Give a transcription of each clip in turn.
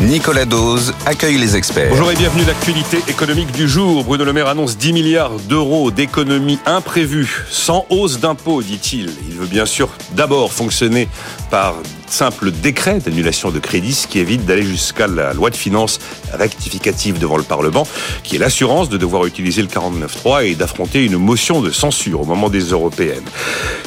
Nicolas Dose accueille les experts. Bonjour et bienvenue l'actualité économique du jour. Bruno Le Maire annonce 10 milliards d'euros d'économies imprévues, sans hausse d'impôts, dit-il. Il veut bien sûr d'abord fonctionner par simple décret d'annulation de crédit, ce qui évite d'aller jusqu'à la loi de finances rectificative devant le Parlement, qui est l'assurance de devoir utiliser le 49.3 et d'affronter une motion de censure au moment des européennes.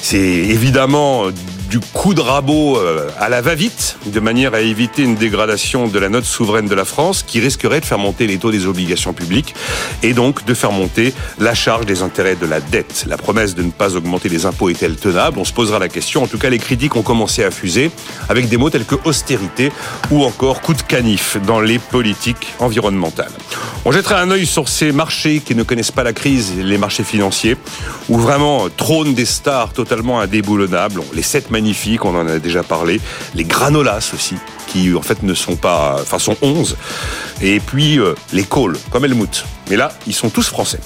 C'est évidemment du coup de rabot euh, à la va-vite, de manière à éviter une dégradation de la note souveraine de la France, qui risquerait de faire monter les taux des obligations publiques et donc de faire monter la charge des intérêts de la dette. La promesse de ne pas augmenter les impôts est-elle tenable? On se posera la question. En tout cas, les critiques ont commencé à fuser avec des mots tels que austérité ou encore coup de canif dans les politiques environnementales. On jettera un œil sur ces marchés qui ne connaissent pas la crise, les marchés financiers, où vraiment trônent des stars totalement indéboulonnables. Les sept magnifiques, on en a déjà parlé. Les granolas aussi, qui en fait ne sont pas, enfin sont 11. Et puis euh, les calls, comme Helmut. Mais là, ils sont tous français.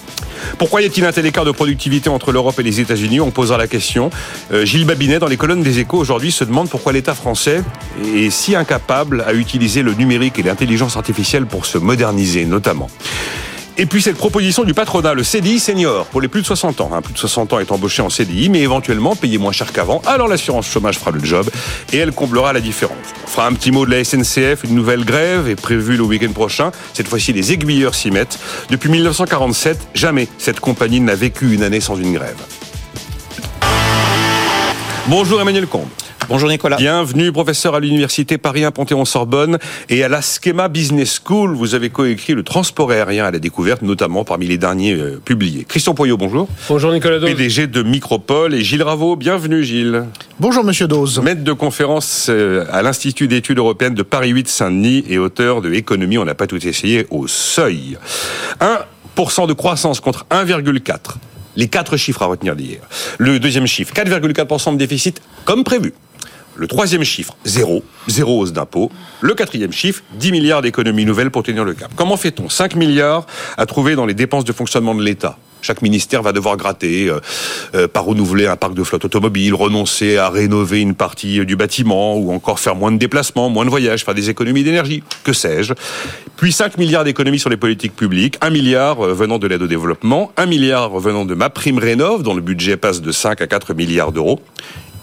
Pourquoi y a-t-il un tel écart de productivité entre l'Europe et les États-Unis? On posera la question. Euh, Gilles Babinet, dans les colonnes des échos aujourd'hui, se demande pourquoi l'État français est si incapable à utiliser le numérique et l'intelligence artificielle pour se moderniser, notamment. Et puis cette proposition du patronat, le CDI senior, pour les plus de 60 ans. Hein, plus de 60 ans est embauché en CDI, mais éventuellement payé moins cher qu'avant. Alors l'assurance chômage fera le job et elle comblera la différence. On fera un petit mot de la SNCF, une nouvelle grève est prévue le week-end prochain. Cette fois-ci, les aiguilleurs s'y mettent. Depuis 1947, jamais cette compagnie n'a vécu une année sans une grève. Bonjour Emmanuel Combe. Bonjour Nicolas. Bienvenue professeur à l'université Paris 1 Panthéon-Sorbonne et à la Schema Business School. Vous avez coécrit le transport aérien à la découverte, notamment parmi les derniers euh, publiés. Christian Poyot, bonjour. Bonjour Nicolas Dose. PDG de Micropole et Gilles Raveau. Bienvenue Gilles. Bonjour Monsieur Dose. Maître de conférence euh, à l'Institut d'études européennes de Paris 8 Saint-Denis et auteur de Économie, on n'a pas tout essayé, au seuil. 1% de croissance contre 1,4%. Les quatre chiffres à retenir d'hier. Le deuxième chiffre, 4,4% de déficit, comme prévu. Le troisième chiffre, zéro, zéro hausse d'impôts. Le quatrième chiffre, 10 milliards d'économies nouvelles pour tenir le cap. Comment fait-on? 5 milliards à trouver dans les dépenses de fonctionnement de l'État chaque ministère va devoir gratter, euh, euh, par renouveler un parc de flotte automobile, renoncer à rénover une partie du bâtiment, ou encore faire moins de déplacements, moins de voyages, faire des économies d'énergie, que sais-je? Puis 5 milliards d'économies sur les politiques publiques, 1 milliard euh, venant de l'aide au développement, 1 milliard venant de ma prime rénov, dont le budget passe de 5 à 4 milliards d'euros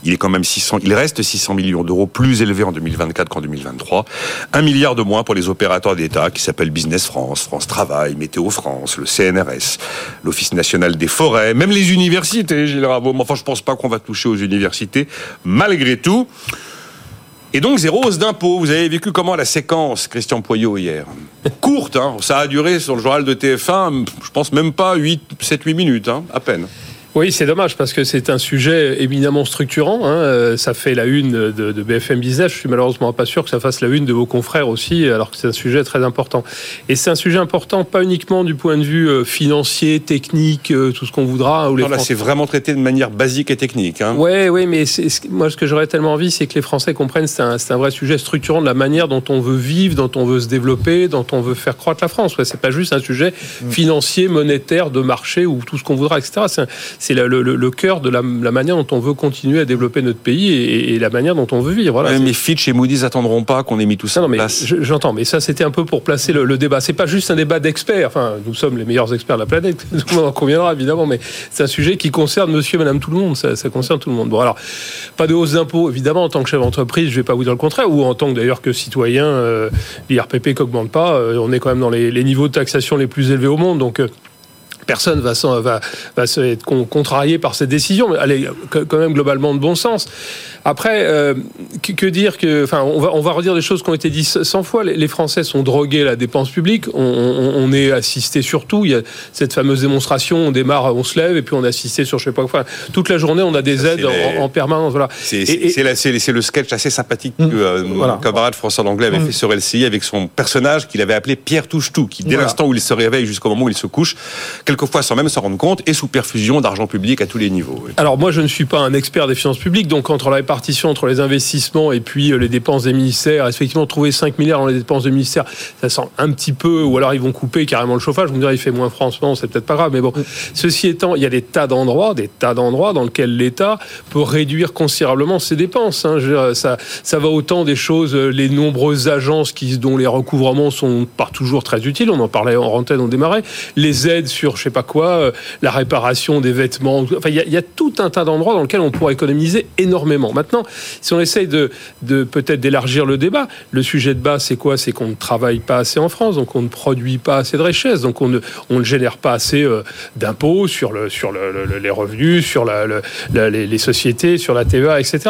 il est quand même 600, il reste 600 millions d'euros plus élevé en 2024 qu'en 2023. Un milliard de moins pour les opérateurs d'État qui s'appellent Business France, France Travail, Météo France, le CNRS, l'Office national des forêts, même les universités, Gilles Raveau. Enfin, je pense pas qu'on va toucher aux universités, malgré tout. Et donc, zéro hausse d'impôts. Vous avez vécu comment la séquence, Christian Poyot, hier? Courte, hein ça a duré sur le journal de TF1, je pense même pas 8, 7, 8 minutes, hein, à peine. Oui, c'est dommage parce que c'est un sujet éminemment structurant. Hein. Euh, ça fait la une de, de, BFM Business. Je suis malheureusement pas sûr que ça fasse la une de vos confrères aussi, alors que c'est un sujet très important. Et c'est un sujet important pas uniquement du point de vue euh, financier, technique, euh, tout ce qu'on voudra. Où là, c'est vraiment traité de manière basique et technique. Hein. Oui, oui, mais moi, ce que j'aurais tellement envie, c'est que les Français comprennent c'est un, un, vrai sujet structurant de la manière dont on veut vivre, dont on veut se développer, dont on veut faire croître la France. Ouais, c'est pas juste un sujet mm. financier, monétaire, de marché ou tout ce qu'on voudra, etc c'est le, le, cœur de la, manière dont on veut continuer à développer notre pays et, la manière dont on veut vivre. Voilà, mais Fitch et Moody's attendront pas qu'on ait mis tout ça non, en mais place. J'entends, mais ça c'était un peu pour placer le, débat. C'est pas juste un débat d'experts. Enfin, nous sommes les meilleurs experts de la planète. Le monde en conviendra évidemment, mais c'est un sujet qui concerne Monsieur, et Madame, tout le monde. Ça, concerne tout le monde. Bon, alors pas de hausse d'impôts évidemment en tant que chef d'entreprise. Je vais pas vous dire le contraire, ou en tant que d'ailleurs que citoyen, euh, l'IRPP qui augmente pas. Euh, on est quand même dans les, niveaux de taxation les plus élevés au monde, donc. Euh, personne va, va, se être contrarié par cette décision, mais elle est quand même globalement de bon sens. Après, euh, que, que dire que, enfin, on va, on va redire des choses qui ont été dites 100 fois. Les, les Français sont drogués à la dépense publique. On, on, on est assisté surtout. Il y a cette fameuse démonstration. On démarre, on se lève et puis on est assisté sur je sais pas quoi. Toute la journée, on a des aides les- en, en permanence. Voilà. C'est Et- le sketch assez sympathique Mm. que euh, Voilà. mon camarade François Langlais avait fait sur LCI avec son personnage qu'il avait appelé Pierre Touche-Tout, qui dès Voilà. l'instant où il se réveille jusqu'au moment où il se couche, quelquefois sans même s'en rendre compte, et sous perfusion d'argent public à tous les niveaux. oui. Alors moi, je ne suis pas un expert des finances publiques, donc entre la répartition entre les investissements et puis euh, les dépenses des ministères, effectivement, trouver 5 milliards dans les dépenses des ministères, ça sent un petit peu, ou alors ils vont couper carrément le chauffage, vous me direz, il fait moins franc en ce moment, c'est peut-être pas grave, mais bon. Ceci étant, il y a des tas d'endroits, des tas d'endroits dans lesquels l'État peut réduire considérablement ses dépenses. hein. Je ça, ça va autant des choses, euh, les nombreuses agences qui, dont les recouvrements sont pas toujours très utiles, on en parlait en antenne, on démarrait, les aides sur je sais pas quoi, euh, la réparation des vêtements, enfin il y, a- il y a tout un tas d'endroits dans lesquels on pourrait économiser énormément. Maintenant, si on essaye de, peut-être d'élargir le débat, le sujet de base c'est quoi? C'est qu'on ne travaille pas assez en France, donc on ne produit pas assez de richesses, donc on ne, on ne génère pas assez euh, d'impôts sur, le, sur le- le- les revenus, sur les, sociétés, sur la TVA, etc.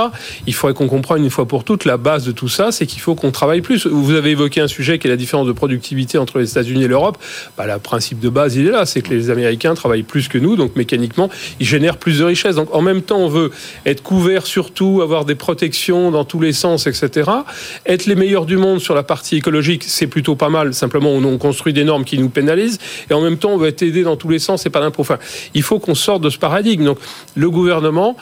Il faudrait qu'on comprenne une fois pour toutes la base de tout ça, c'est qu'il faut qu'on travaille plus. Vous avez évoqué un sujet qui est la différence de productivité entre les États-Unis et l'Europe. Bah, le principe de base, il est là, c'est que les Américains travaillent plus que nous, donc mécaniquement, ils génèrent plus de richesses. Donc en même temps, on veut être couvert surtout, avoir des protections dans tous les sens, etc. Être les meilleurs du monde sur la partie écologique, c'est plutôt pas mal. Simplement, on, on construit des normes qui nous pénalisent, et en même temps, on veut être aidé dans tous les sens, et pas d'impôts. Enfin, il faut qu'on sorte de ce paradigme. Donc le gouvernement,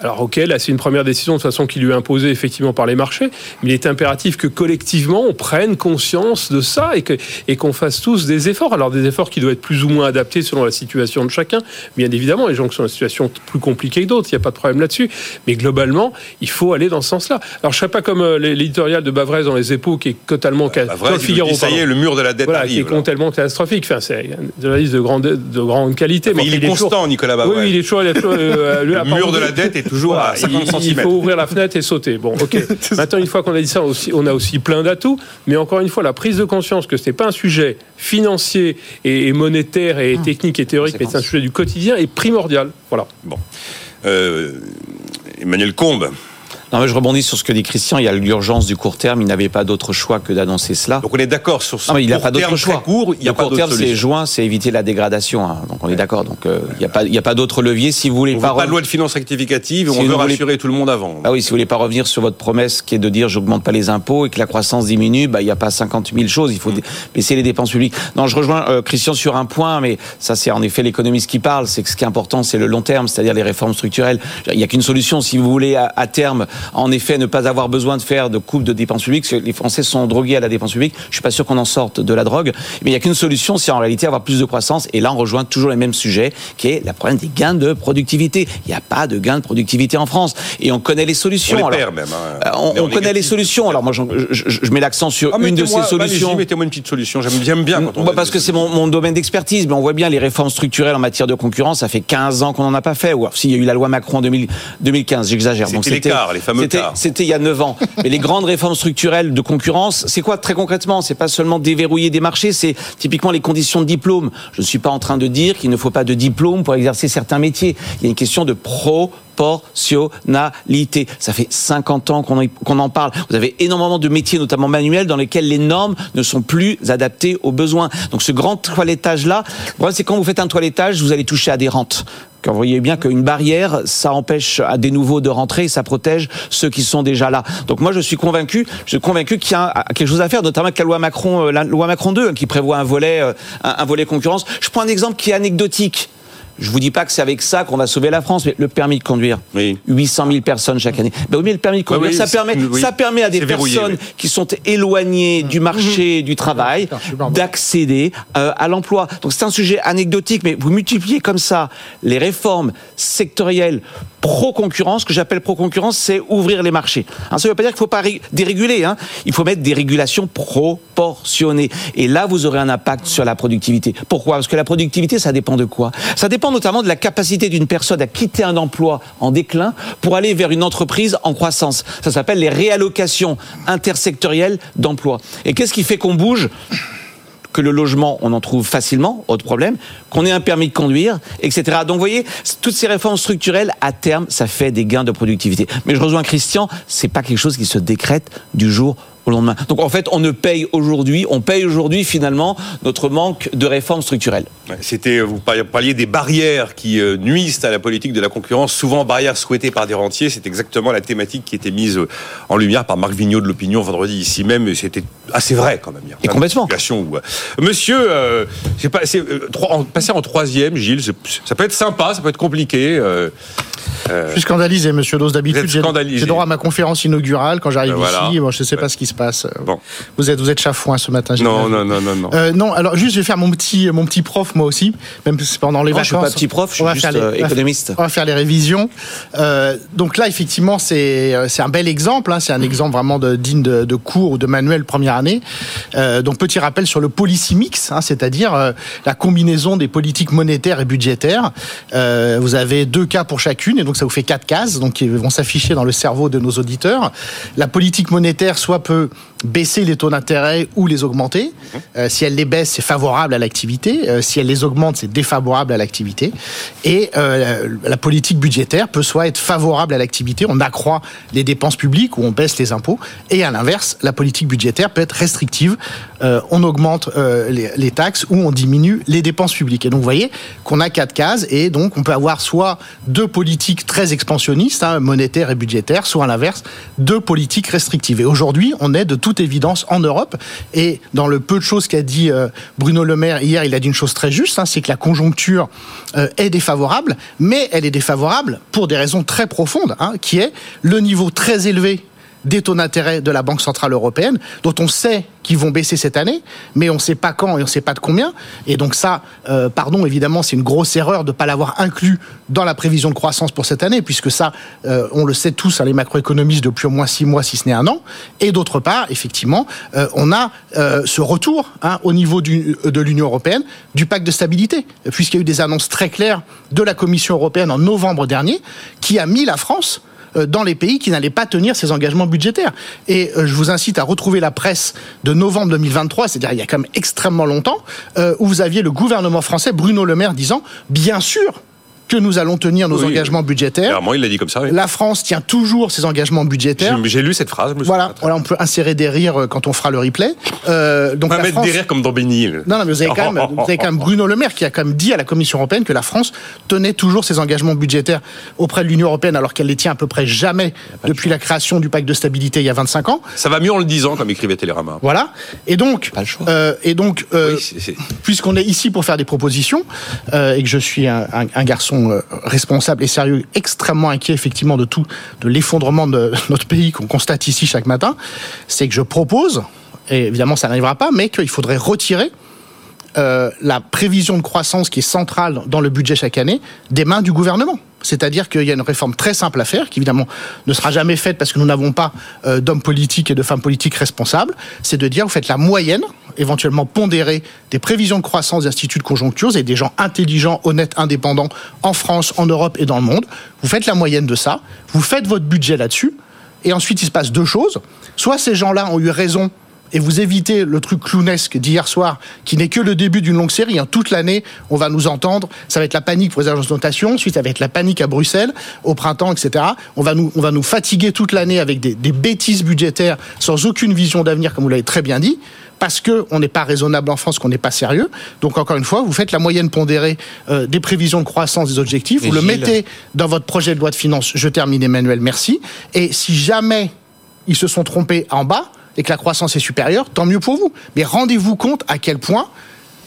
alors ok, là c'est une première décision de toute façon qui lui est imposée effectivement par les marchés, mais il est impératif que collectivement on prenne conscience de ça et que et qu'on fasse tous des efforts. Alors des efforts qui doivent être plus ou moins adaptés selon la situation de chacun. Bien évidemment, les gens qui sont dans une situation plus compliquée que d'autres, il n'y a pas de problème là-dessus. Mais globalement, il faut aller dans ce sens-là. Alors je ne serais pas comme euh, l'éditorial de Bavrez dans les Échos qui est totalement ca- Bah, dans vrai, le Figaro. ça y est, le mur de la dette Voilà, qui est là. catastrophique. Enfin, c'est un journaliste de grande, de grande qualité. Mais enfin, il est constant, Nicolas Bavrez. oui, il est toujours. euh, lui, Le mur de la dette est toujours à il- 50 il, faut ouvrir la fenêtre et sauter. Bon, ok. Maintenant, une fois qu'on a dit ça, aussi, on a aussi plein d'atouts. Mais encore une fois, la prise de conscience que ce n'est pas un sujet financier et, et monétaire et technique et théorique, mais c'est un sujet du quotidien est primordial. Voilà. Bon. Euh, Emmanuel Combe, Non, mais je rebondis sur ce que dit Christian. Il y a l'urgence du court terme. Il n'avait pas d'autre choix que d'annoncer cela. donc on est d'accord sur ce Non, mais il court pas d'autre terme choix. court, il n'y a le pas court terme, c'est juin, c'est éviter la dégradation. hein. Donc on est d'accord. Donc euh, il n'y a pas, a d'autre levier. Si vous voulez On pas, veut pas de loi de finances rectificative, Si on veut voulez- rassurer tout le monde avant. Ah oui, si vous voulez pas revenir sur votre promesse qui est de dire j'augmente pas les impôts et que la croissance diminue, bah il n'y a pas 50 000 choses, il faut dé- baisser les dépenses publiques. Non, je rejoins euh, Christian sur un point, mais ça c'est en effet l'économiste qui parle, c'est que ce qui est important c'est le long terme, c'est-à-dire les réformes structurelles. Il n'y a qu'une solution si vous voulez à, à terme, en effet, ne pas avoir besoin de faire de coupe de dépenses publiques. parce que Les Français sont drogués à la dépense publique. Je suis pas sûr qu'on en sorte de la drogue, mais il n'y a qu'une solution, c'est en réalité avoir plus de croissance. Et là, on rejoint toujours les mêmes sujets, qui est la problème des gains de productivité. Il n'y a pas de gains de productivité en France, et on connaît les On solutions. les Alors, perd même. hein. euh, on, on connaît les solutions. Alors moi, je, je- je mets l'accent sur Ah, une de ces solutions. Mettez-moi une petite solution. J'aime bien, quand on Bah, a parce que c'est mon, mon domaine d'expertise, mais on voit bien les réformes structurelles en matière de concurrence, ça fait 15 ans qu'on n'en a pas fait. Ou alors, s'il y a eu la loi Macron en 2000 2015, j'exagère. C'était les quarts, les fameux c'était- il y a 9 ans. Mais les grandes réformes structurelles de concurrence, c'est quoi très concrètement C'est pas seulement déverrouiller des marchés, c'est typiquement les conditions de diplôme. Je ne suis pas en train de dire qu'il ne faut pas de diplôme pour exercer certains métiers. Il y a une question de proportionnalité. Ça fait 50 ans qu'on en, parle. Vous avez énormément de métiers, notamment manuels, dans lesquels les normes ne sont plus adaptées aux besoins. Donc ce grand toilettage-là, le problème c'est quand vous faites un toilettage, vous allez toucher à des rentes. Vous voyez bien qu'une barrière, ça empêche à des nouveaux de rentrer, ça protège ceux qui sont déjà là. Donc moi, je suis convaincu, je suis convaincu qu'il y a quelque chose à faire, notamment avec la loi Macron, euh, la loi Macron 2, hein, qui prévoit un volet, euh, un volet concurrence. Je prends un exemple qui est anecdotique. Je vous dis pas que c'est avec ça qu'on va sauver la France, mais le permis de conduire. Oui. 800 000 personnes chaque année. Ben oui, mais le permis de conduire, oui, ça permet, oui. ça permet à des verrouillé, personnes oui. qui sont éloignées du marché du travail d'accéder euh, à l'emploi. Donc c'est un sujet anecdotique, mais vous multipliez comme ça les réformes sectorielles pro-concurrence, ce que j'appelle pro-concurrence, c'est ouvrir les marchés. Hein, ça ne veut pas dire qu'il ne faut pas ré- déréguler, hein. il faut mettre des régulations proportionnées. Et là, vous aurez un impact sur la productivité. Pourquoi? Parce que la productivité, ça dépend de quoi? Ça dépend notamment de la capacité d'une personne à quitter un emploi en déclin pour aller vers une entreprise en croissance. Ça s'appelle les réallocations intersectorielles d'emplois. Et qu'est-ce qui fait qu'on bouge que le logement, on en trouve facilement, autre problème, qu'on ait un permis de conduire, etc. Donc, vous voyez, toutes ces réformes structurelles, à terme, ça fait des gains de productivité. Mais je rejoins Christian, c'est pas quelque chose qui se décrète du jour au lendemain. Donc en fait, on ne paye aujourd'hui, on paye aujourd'hui finalement notre manque de réformes structurelles. C'était, vous parliez des barrières qui euh, nuisent à la politique de la concurrence, souvent barrières souhaitées par des rentiers. C'est exactement la thématique qui était mise euh, en lumière par Marc Vigneault de l'Opinion vendredi ici même. Et C'était assez vrai quand même. Il y a Et complètement. où, euh, Monsieur, euh, c'est pas, c'est, euh, trois- en- passer en troisième, Gilles, ça peut être sympa, ça peut être compliqué. euh, Je suis scandalisé, monsieur Dose. D'habitude, j'ai droit à ma conférence inaugurale quand j'arrive Ben voilà. ici. Bon, je ne sais pas ce qui se passe. Bon. Vous êtes, vous êtes chafouin ce matin. non, non, non, non, non. Euh, non, alors juste, je vais faire mon petit, mon petit prof, moi aussi, même si c'est pendant les Non, vacances. je suis pas petit prof, je suis juste les- euh, économiste. On va faire les révisions. Euh, donc là, effectivement, c'est euh, c'est un bel exemple. hein, c'est un exemple vraiment de, digne de, de cours ou de manuel première année. Euh, donc petit rappel sur le policy mix, hein, c'est-à-dire euh, la combinaison des politiques monétaires et budgétaires. Euh, vous avez deux cas pour chacune, et donc ça vous fait quatre cases, donc qui vont s'afficher dans le cerveau de nos auditeurs. La politique monétaire soit peut que baisser les taux d'intérêt ou les augmenter. Euh, si elle les baisse, c'est favorable à l'activité. Euh, si elle les augmente, c'est défavorable à l'activité. Et euh, la politique budgétaire peut soit être favorable à l'activité, on accroît les dépenses publiques ou on baisse les impôts. Et à l'inverse, la politique budgétaire peut être restrictive, on augmente les, les taxes ou on diminue les dépenses publiques. Et donc vous voyez qu'on a quatre cases et donc on peut avoir soit deux politiques très expansionnistes, hein, monétaires et budgétaires, soit à l'inverse deux politiques restrictives. Et aujourd'hui, on est de toute évidence en Europe. Et dans le peu de choses qu'a dit euh, Bruno Le Maire hier, il a dit une chose très juste, hein, c'est que la conjoncture euh, est défavorable, mais elle est défavorable pour des raisons très profondes, hein, qui est le niveau très élevé des taux d'intérêt de la Banque Centrale Européenne, dont on sait qu'ils vont baisser cette année, mais on ne sait pas quand et on ne sait pas de combien. Et donc ça, euh, pardon, évidemment, c'est une grosse erreur de ne pas l'avoir inclus dans la prévision de croissance pour cette année, puisque ça, euh, on le sait tous, hein, les macroéconomistes, depuis au moins six mois, si ce n'est un an. Et d'autre part, effectivement, euh, on a euh, ce retour hein, au niveau de l'Union européenne du pacte de stabilité, puisqu'il y a eu des annonces très claires de la Commission européenne en novembre dernier, qui a mis la France dans les pays qui n'allaient pas tenir ces engagements budgétaires. Et euh, je vous incite à retrouver la presse de novembre 2023, c'est-à-dire il y a quand même extrêmement longtemps, euh, où vous aviez le gouvernement français, Bruno Le Maire, disant bien sûr que nous allons tenir nos Oui, engagements budgétaires. Clairement, il l'a dit comme ça. oui. La France tient toujours ses engagements budgétaires. J'ai lu cette phrase. je me Voilà, on peut insérer des rires euh, quand on fera le replay. Euh, donc On va la mettre France- des rires comme dans non, non, mais vous avez, quand même, vous avez quand même Bruno Le Maire qui a quand même dit à la Commission européenne que la France tenait toujours ses engagements budgétaires auprès de l'Union européenne alors qu'elle les tient à peu près jamais depuis la création du pacte de stabilité il y a 25 ans. Ça va mieux en le disant, comme écrivait Télérama. Voilà. Et donc, Pas le choix. euh, et donc, euh, Oui, puisqu'on est ici pour faire des propositions euh, et que je suis un, un- un garçon euh, responsable et sérieux, extrêmement inquiet effectivement de tout, de l'effondrement de notre pays qu'on constate ici chaque matin, c'est que je propose, et évidemment ça n'arrivera pas, mais qu'il faudrait retirer euh, la prévision de croissance qui est centrale dans le budget chaque année des mains du gouvernement. C'est-à-dire qu'il y a une réforme très simple à faire, qui évidemment ne sera jamais faite parce que nous n'avons pas euh, d'hommes politiques et de femmes politiques responsables. C'est de dire, vous faites la moyenne, éventuellement pondérée, des prévisions de croissance des instituts de conjoncture, avez des gens intelligents, honnêtes, indépendants en France, en Europe et dans le monde. Vous faites la moyenne de ça, vous faites votre budget là-dessus, et ensuite il se passe deux choses. Soit ces gens-là ont eu raison et vous évitez le truc clownesque d'hier soir, qui n'est que le début d'une longue série. hein. Toute l'année, on va nous entendre. Ça va être la panique pour les agences de notation. Ensuite, ça va être la panique à Bruxelles, au printemps, etc. On va nous, on va nous fatiguer toute l'année avec des bêtises budgétaires sans aucune vision d'avenir, comme vous l'avez très bien dit. Parce que on n'est pas raisonnable en France, qu'on n'est pas sérieux. Donc encore une fois, vous faites la moyenne pondérée euh, des prévisions de croissance des objectifs, vous le Gilles- mettez dans votre projet de loi de finances. Je termine, Emmanuel, merci. Et si jamais ils se sont trompés en bas et que la croissance est supérieure, tant mieux pour vous. Mais rendez-vous compte à quel point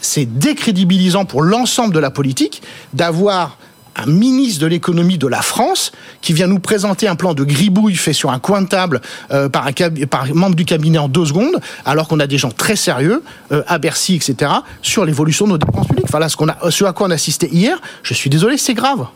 c'est décrédibilisant pour l'ensemble de la politique d'avoir un ministre de l'économie de la France qui vient nous présenter un plan de gribouille fait sur un coin de table euh, par, un membre du cabinet en deux secondes, alors qu'on a des gens très sérieux euh, à Bercy, etc., sur l'évolution de nos dépenses publiques. Enfin là, ce, qu'on a, ce à quoi on a assisté hier, je suis désolé, c'est grave.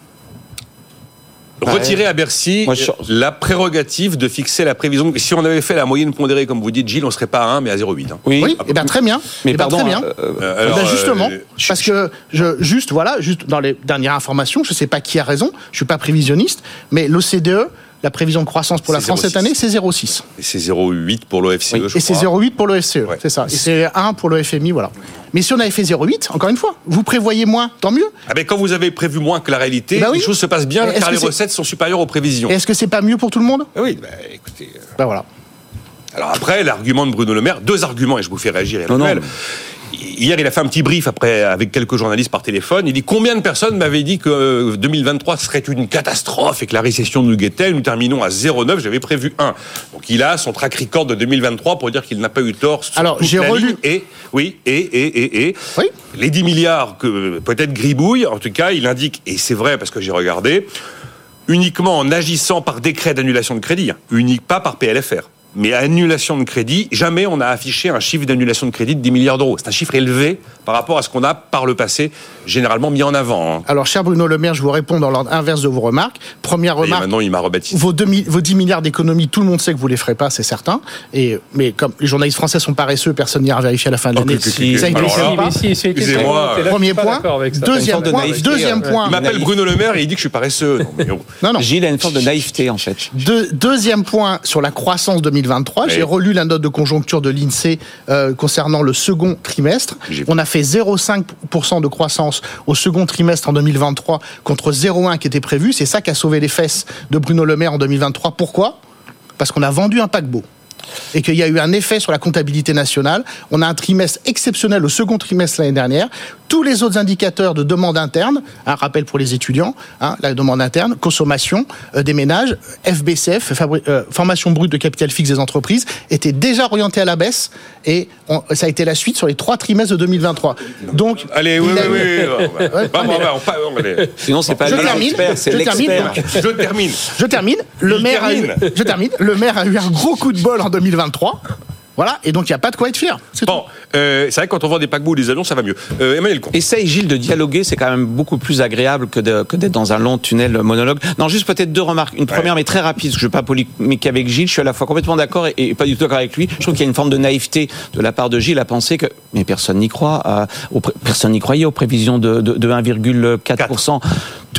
Retirer à Bercy Moi, je- la prérogative de fixer la prévision. Si on avait fait la moyenne pondérée, comme vous dites, Gilles, on serait pas à 1, mais à 0,8. hein. Oui. Oui, eh bien très bien. Mais Eh ben, pardon, très bien. euh, alors, ben, justement, euh, parce que je, juste voilà, juste dans les dernières informations, je sais pas qui a raison, je suis pas prévisionniste, mais l'OCDE la prévision de croissance pour la France cette 0,6. année, c'est 0,6. Et c'est 0,8 pour l'OFCE, je Et c'est crois. 0,8 pour le FCE, Ouais. c'est ça. Et c'est 1 pour le FMI, voilà. Mais si on avait fait 0,8, encore une fois, vous prévoyez moins, tant mieux. Ah ben, quand vous avez prévu moins que la réalité, Bah oui. les choses se passent bien car les recettes sont supérieures aux prévisions. Et est-ce que c'est pas mieux pour tout le monde? Ah Oui, bah, écoutez. euh, Ben voilà. Alors après, l'argument de Bruno Le Maire, deux arguments, et je vous fais réagir, Non, non, Emmanuel. Hier, il a fait un petit brief après avec quelques journalistes par téléphone. Il dit combien de personnes m'avaient dit que euh, 2023 serait une catastrophe et que la récession nous guettait? Nous terminons à 0,9. J'avais prévu 1. Donc il a son track record de 2023 pour dire qu'il n'a pas eu tort. sur Alors, j'ai relu-. Et oui, et et et et Oui. les 10 milliards que peut-être gribouille. En tout cas, il indique et c'est vrai parce que j'ai regardé uniquement en agissant par décret d'annulation de crédit, hein, unique pas par PLFR. Mais annulation de crédit, jamais on a affiché un chiffre d'annulation de crédit de 10 milliards d'euros. C'est un chiffre élevé par rapport à ce qu'on a par le passé généralement mis en avant. hein. Alors, cher Bruno Le Maire, je vous réponds dans l'ordre inverse de vos remarques. Première Et remarque. maintenant, il m'a rebaptisé. Vos, 2000 vos 10 milliards d'économies, tout le monde sait que vous les ferez pas, c'est certain. Et, mais comme les journalistes français sont paresseux, personne n'ira vérifier à la fin de Oh, l'année. ne excusez-moi. Premier point. d'accord avec ça. Deuxième sorte point. Deuxième euh, point. Il m'appelle. Bruno Le Maire et il dit que je suis paresseux. Non, mais. Non. Gilles a une forme de naïveté en fait. Deux- deuxième point sur la croissance 2023. J'ai relu la note de conjoncture de l'INSEE euh, concernant le second trimestre. On a fait 0,5% de croissance au second trimestre en 2023 contre 0,1 qui était prévu. C'est ça qui a sauvé les fesses de Bruno Le Maire en 2023. Pourquoi? Parce qu'on a vendu un paquebot. Et qu'il y a eu un effet sur la comptabilité nationale. On a un trimestre exceptionnel au second trimestre l'année dernière. Tous les autres indicateurs de demande interne, un rappel pour les étudiants, hein, la demande interne, consommation euh, des ménages, FBCF, fabri- euh, formation brute de capital fixe des entreprises, étaient déjà orientés à la baisse et on- ça a été la suite sur les trois trimestres de 2023. Donc, Allez, oui, oui, oui. Sinon c'est pas Je termine, l'expert, c'est je termine. Je termine. Je termine. Le Il maire, a eu, termine. je termine. Le maire a eu un gros coup de bol en 2023. Voilà, et donc il n'y a pas de quoi être fier. C'est Bon, euh, c'est vrai que quand on vend des paquebots ou des avions, ça va mieux. Euh, Emmanuel Comte. Essaye, Gilles, de dialoguer, c'est quand même beaucoup plus agréable que de- que d'être dans un long tunnel monologue. Non, juste peut-être deux remarques. Une première, mais très rapide, parce que je ne veux pas polémiquer avec Gilles. Je suis à la fois complètement d'accord et, et pas du tout d'accord avec lui. Je trouve qu'il y a une forme de naïveté de la part de Gilles à penser que, mais personne n'y croit, euh, aux personne n'y croyait aux prévisions de, de, de 1,4%.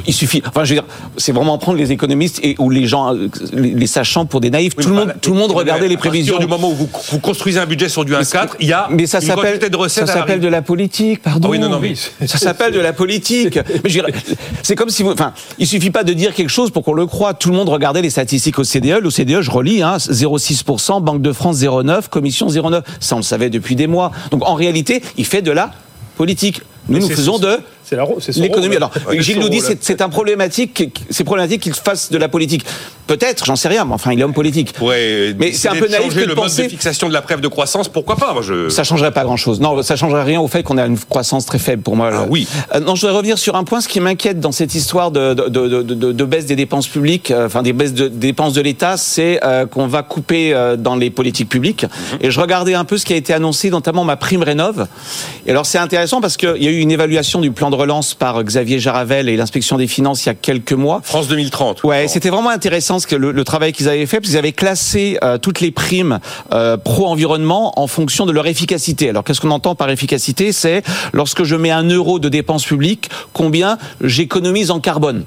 Il suffit, enfin, je veux dire, c'est vraiment prendre les économistes et ou les gens, les, les sachants pour des naïfs. Oui, tout, le monde, tout le monde regardait les prévisions. du moment où vous, vous construisez un budget sur du 1,4, il y a Mais ça une s'appelle, ça s'appelle de la politique, pardon. Ah oui, non, non, mais- ça s'appelle de la politique. Mais je dirais, c'est comme si vous, enfin, il suffit pas de dire quelque chose pour qu'on le croie. Tout le monde regardait les statistiques au CDE. L'OCDE, je relis, hein, 0,6%, Banque de France 0,9, Commission 0,9. Ça, on le savait depuis des mois. Donc, en réalité, il fait de la politique. Nous, nous c'est- faisons de C'est la- c'est son l'économie. Alors, Ouais, Gilles nous dit rôle. c'est c'est un problématique, c'est problématique qu'il fasse de la politique. Peut-être, j'en sais rien, mais enfin, il est homme politique. pourrait Mais c'est un peu naïf que de le mode penser- de fixation de la preuve de croissance, pourquoi pas Moi, je... Ça changerait pas grand-chose. Non, ça changerait rien au fait qu'on a une croissance très faible pour moi. Ah oui. Euh, non, je voudrais revenir sur un point. Ce qui m'inquiète dans cette histoire de, de, de, de- de- de baisse des dépenses publiques, euh, enfin des baisses de des dépenses de l'État, c'est euh, qu'on va couper euh, dans les politiques publiques. Mhm. Et je regardais un peu ce qui a été annoncé, notamment ma prime rénov. Et alors c'est intéressant parce qu'il y a eu une évaluation du plan de relance par Xavier Jaravel et l'inspection des finances il y a quelques mois. France 2030. Ouais, c'était vraiment intéressant ce que le, le travail qu'ils avaient fait, parce qu'ils avaient classé euh, toutes les primes euh, pro-environnement en fonction de leur efficacité. Alors, qu'est-ce qu'on entend par efficacité? C'est lorsque je mets un euro de dépenses publiques, combien j'économise en carbone?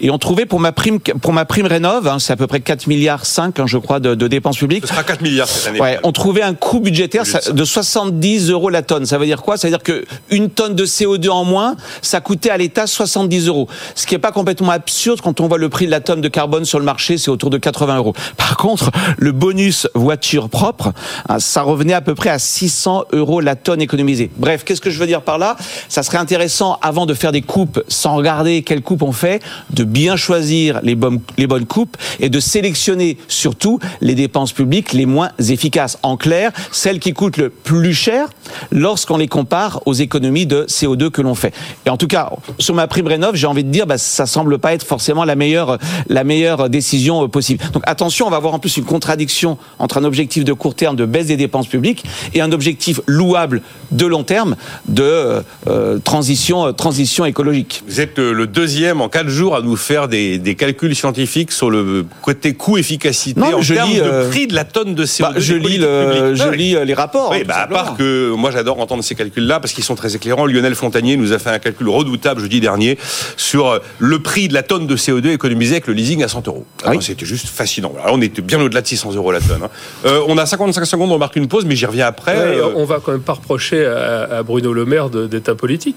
Et on trouvait pour ma prime, pour ma prime rénov, hein, c'est à peu près 4 milliards 5, je crois, de, de dépenses publiques. Ce sera 4 milliards cette année. Ouais, on trouvait un coût budgétaire de 70 euros la tonne. Ça veut dire quoi? Ça veut dire que une tonne de CO2 en moins, ça coûtait à l'État 70 euros. Ce qui n'est pas complètement absurde quand on voit le prix de la tonne de carbone sur le marché, c'est autour de 80 euros. Par contre, le bonus voiture propre, hein, ça revenait à peu près à 600 euros la tonne économisée. Bref, qu'est-ce que je veux dire par là? Ça serait intéressant, avant de faire des coupes, sans regarder quelles coupes on fait, de bien choisir les bonnes, les bonnes coupes et de sélectionner surtout les dépenses publiques les moins efficaces. En clair, celles qui coûtent le plus cher lorsqu'on les compare aux économies de CO2 que l'on fait. Et en tout cas, sur ma prime rénov, j'ai envie de dire, bah, ça semble pas être forcément la meilleure, la meilleure décision euh, possible. Donc attention, on va avoir en plus une contradiction entre un objectif de court terme de baisse des dépenses publiques et un objectif louable de long terme de euh, euh, transition, euh, transition écologique. Vous êtes le deuxième en 4 jours à nous faire des, des calculs scientifiques sur le côté coût-efficacité en je termes lis, de euh, prix de la tonne de CO2 Bah, je lis, le, je les rapports. Oui, bah, à part que moi j'adore entendre ces calculs-là parce qu'ils sont très éclairants. Lionel Fontanier nous a fait un calcul redoutable jeudi dernier sur euh, le prix de la tonne de CO2 économisé avec le leasing à 100 euros. Ah oui. C'était juste fascinant. Alors, on était bien au-delà de 600 euros la tonne. hein. Euh, on a 55 secondes, on marque une pause, mais j'y reviens après. Ouais, Euh, on va quand même pas reprocher à, à Bruno Le Maire d'être.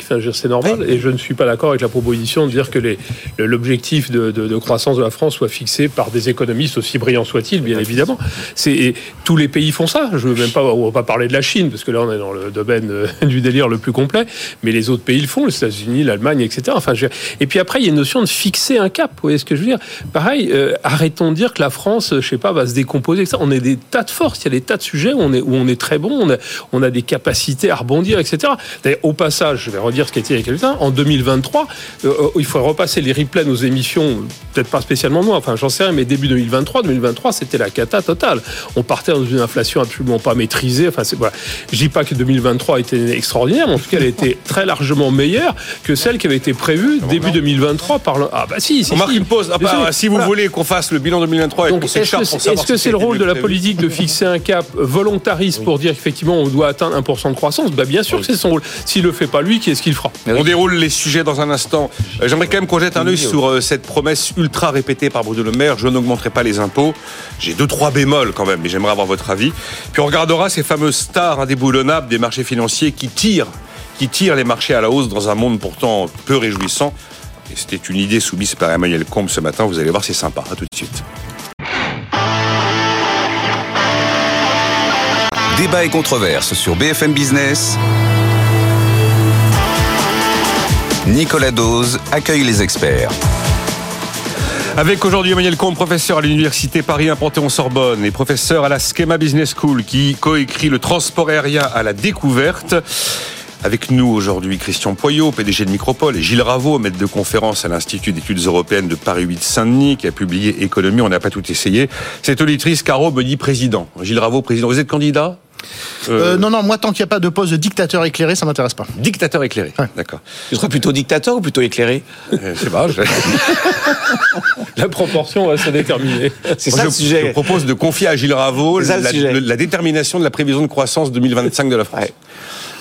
Enfin, veux dire, c'est normal. Et je ne suis pas d'accord avec la proposition de dire que l'objectif de, de- de croissance de la France soit fixé par des économistes aussi brillants soient-ils, bien évidemment. Et tous les pays font ça. Je veux même pas, on va pas parler de la Chine parce que là on est dans le domaine euh, du délire le plus complet. Mais les autres pays le font, États-Unis, l'Allemagne, etc. Enfin, et puis après il y a une notion de fixer un cap. Vous voyez ce que je veux dire? Pareil, euh, arrêtons de dire que la France, je sais pas, va se décomposer. etc. On a des tas de forces. Il y a des tas de sujets où on est où on est très bon. On a, des capacités à rebondir, etc. Au passage, je vais redire ce qui a été il y a quelques temps. En 2023, euh, il faudrait repasser les replays de nos émissions, peut-être pas spécialement moi, enfin j'en sais rien, mais début 2023, 2023, c'était la cata totale. On partait dans une inflation absolument pas maîtrisée. Enfin, c'est voilà. Je dis pas que 2023 était extraordinaire, mais en tout cas, elle était très largement meilleure que celle qui avait été prévue début 2023 par le. Ah bah si, si. on marque si. une pause. Ah, bah, si vous Voilà. voulez qu'on fasse le bilan 2023 et Donc, qu'on est-ce que c'est pour savoir est-ce que si c'est le rôle de la politique de fixer un cap volontariste pour dire qu'effectivement on doit atteindre 1% de croissance? Bah, Bien sûr que c'est son rôle. S'il le fait pas lui, qui est-ce qu'il fera? On déroule les sujets dans un instant. Euh, J'aimerais quand même qu'on jette un œil sur euh, cette promesse ultra répétée par Bruno Le Maire. Je n'augmenterai pas les impôts. J'ai deux, trois bémols quand même, mais j'aimerais avoir votre avis. Puis on regardera ces fameuses stars indéboulonnables des marchés financiers qui tirent, qui tirent les marchés à la hausse dans un monde pourtant peu réjouissant. Et c'était une idée soumise par Emmanuel Combe ce matin. Vous allez voir, c'est sympa. À tout de suite. Débat et controverse sur BFM Business. Nicolas Dose accueille les experts. Avec aujourd'hui Emmanuel Combe, professeur à l'Université Paris 1 Panthéon-Sorbonne et professeur à la Schema Business School qui coécrit le transport aérien à la découverte. Avec nous aujourd'hui Christian Poyot, PDG de Micropole, et Gilles Raveau, maître de conférence à l'Institut d'études européennes de Paris 8 Saint-Denis, qui a publié Économie, on n'a pas tout essayé. Cette auditrice, Caro, me dit président. Gilles Raveau, président. Vous êtes candidat? Euh, non, non, moi, tant qu'il n'y a pas de poste de dictateur éclairé, ça m'intéresse pas. Dictateur éclairé. Ouais. D'accord. Tu serais plutôt dictateur ou plutôt éclairé? Euh, je sais pas. je- La proportion va se déterminer. C'est ça je, le sujet. je propose de confier à Gilles Raveau la, détermination de la prévision de croissance 2025 de la France. Ouais.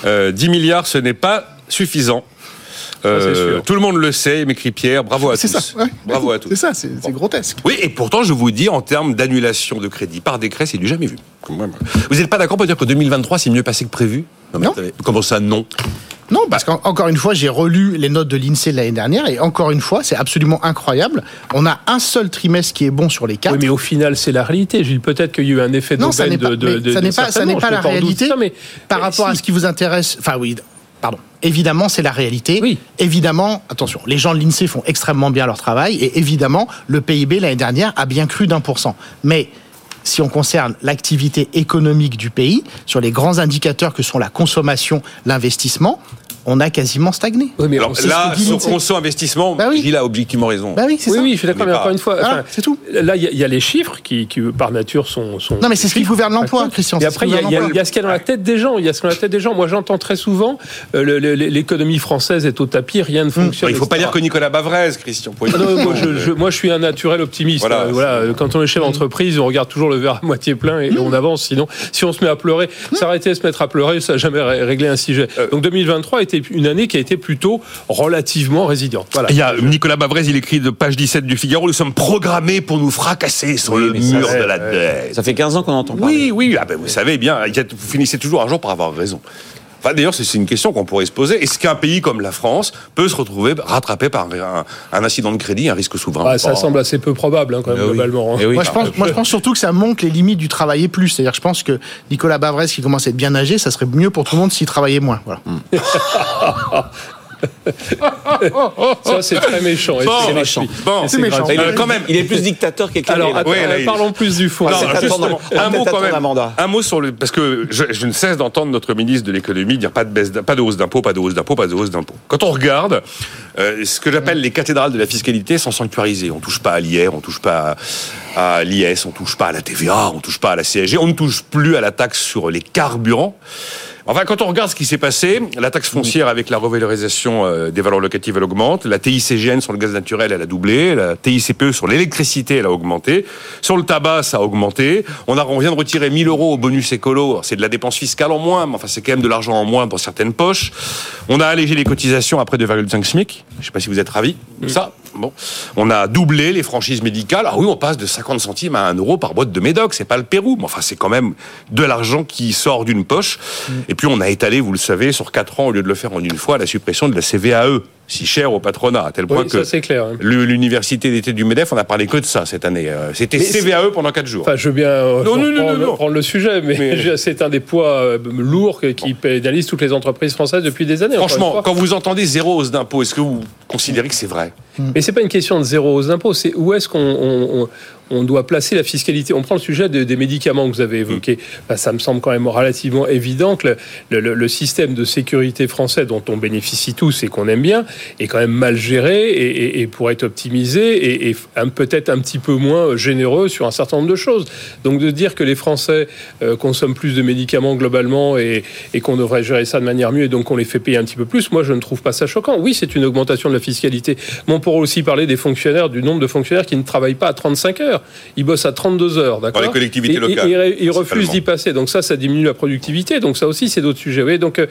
Euh, 10 milliards, ce n'est pas suffisant. Euh, c'est sûr. tout le monde le sait, m'écrit Pierre. Bravo à C'est tous. ça. ouais. Bravo à tous. C'est ça, c'est grotesque. Oui, et pourtant, je vous dis, en termes d'annulation de crédit par décret, c'est du jamais vu. Vous n'êtes pas d'accord pour dire que 2023, c'est mieux passé que prévu? Mais Non. Comment ça, non? Non, parce qu'encore une fois, j'ai relu les notes de l'INSEE de l'année dernière et encore une fois, c'est absolument incroyable. On a un seul trimestre qui est bon sur les quatre. Oui, mais au final, c'est la réalité. Gilles, peut-être qu'il y a eu un effet Non, ça d'aubaine n'est pas, de, de, de- ça n'est pas, ça n'est pas la réalité. ça, mais par mais rapport à ce qui vous intéresse, enfin oui, pardon. Évidemment, c'est la réalité. Oui. Évidemment, attention, les gens de l'INSEE font extrêmement bien leur travail et évidemment, le PIB l'année dernière a bien cru d'un pour cent. Mais si on concerne l'activité économique du pays, sur les grands indicateurs que sont la consommation, l'investissement, on a quasiment stagné. Oui, mais Alors là, ce que dit sur conso investissement, Bah oui. Gilles a objectivement raison. Bah oui, c'est Oui, ça. oui, je suis d'accord, Mais pas- encore une fois, enfin, c'est tout. Là, il y, a- il y a les chiffres qui, qui, par nature, sont. sont Non, mais c'est ce qui gouverne l'emploi. Christian, Et après, il y, a- il y il y ce qu'il y a dans la tête des gens. Il y a ce qu'il y a dans la tête des gens. Moi, j'entends très souvent euh, le- le- l'économie française est au tapis, rien ne fonctionne. Il ne faut pas dire que Nicolas Bavrez, Christian Poyet. Ah non, moi, je, je- moi, je suis un naturel optimiste. Voilà. Euh, Voilà. Quand on est chef d'entreprise, on regarde toujours le verre à moitié plein et on avance. Sinon, si on se met à pleurer, s'arrêter de se mettre à pleurer, ça n'a jamais ré- réglé un sujet. Euh. Donc 2023 était une année qui a été plutôt relativement résiliente. Voilà. Il y a Nicolas Bavrez, il écrit de page 17 du Figaro, nous sommes programmés pour nous fracasser sur Oui, le ça, mur ouais, de la dette. Ça fait 15 ans qu'on entend parler. Oui, oui, ah ben, vous savez bien, vous finissez toujours un jour par avoir raison. Enfin, D'ailleurs, c'est une question qu'on pourrait se poser. Est-ce qu'un pays comme la France peut se retrouver rattrapé par un, un incident de crédit, un risque souverain Ah, ça semble assez peu probable hein, quand même Eh oui. globalement. hein. Eh oui. Moi je, pense, moi, je pense surtout que ça montre les limites du travailler plus. C'est-à-dire que je pense que Nicolas Bavrez, qui commence à être bien âgé, ça serait mieux pour tout le monde s'il travaillait moins. Voilà. Ça c'est très méchant. Bon, c'est méchant. Bon, c'est méchant. Il est, quand même. il est plus dictateur qu'éclairé. Alors, là. attends, Ouais, là, euh, il- parlons plus du fond. Non, attendre- un mot quand même. un mot sur le parce que je, je ne cesse d'entendre notre ministre de l'économie dire pas de baisse, pas de hausse d'impôts, pas de hausse d'impôts, pas de hausse d'impôts. Quand on regarde euh, ce que j'appelle les cathédrales de la fiscalité sont sanctuarisées. On touche pas à l'IR, on touche pas à, à l'IS, on touche pas à la TVA, on touche pas à la CSG, on ne touche plus à la taxe sur les carburants. Enfin, quand on regarde ce qui s'est passé, la taxe foncière avec la revalorisation euh, des valeurs locatives, elle augmente. La TICGN sur le gaz naturel, elle a doublé. La TICPE sur l'électricité, elle a augmenté. Sur le tabac, ça a augmenté. On, a, on vient de retirer 1000 euros au bonus écolo. C'est de la dépense fiscale en moins, mais enfin, c'est quand même de l'argent en moins dans certaines poches. On a allégé les cotisations après 2,5 SMIC. Je ne sais pas si vous êtes ravis de ça. Bon. On a doublé les franchises médicales. Ah oui, on passe de 50 centimes à 1 euro par boîte de médoc. C'est pas le Pérou. Mais enfin, c'est quand même de l'argent qui sort d'une poche. Et puis, on a étalé, vous le savez, sur 4 ans, au lieu de le faire en une fois, la suppression de la CVAE si cher au patronat, à tel point Oui, que ça, hein. l'université d'été du MEDEF, on a parlé que de ça cette année. Euh, C'était CVAE pendant 4 jours. Enfin, je veux bien euh, Non, non, non, prendre, non, non. prendre le sujet, mais, c'est un des poids euh, lourds qui pénalise toutes les entreprises françaises depuis des années. Franchement, quand vous entendez zéro hausse d'impôt, est-ce que vous considérez que c'est vrai? Mais c'est pas une question de zéro hausse d'impôt, c'est où est-ce qu'on on, on- on doit placer la fiscalité. On prend le sujet de- des médicaments que vous avez évoqué. Bah, ça me semble quand même relativement évident que le, le- le système de sécurité français dont on bénéficie tous et qu'on aime bien est quand même mal géré et, et- et pourrait être optimisé et, peut-être un petit peu moins généreux sur un certain nombre de choses. Donc de dire que les Français euh, consomment plus de médicaments globalement et, qu'on devrait gérer ça de manière mieux et donc on les fait payer un petit peu plus, moi je ne trouve pas ça choquant. Oui, c'est une augmentation de la fiscalité. Aussi parler des fonctionnaires, du nombre de fonctionnaires qui ne travaillent pas à 35 heures. Ils bossent à 32 heures, d'accord Dans les collectivités Et- et- locales, Et, ils refusent d'y passer. Donc ça, ça diminue la productivité. Donc ça aussi, c'est d'autres sujets. Oui, donc euh,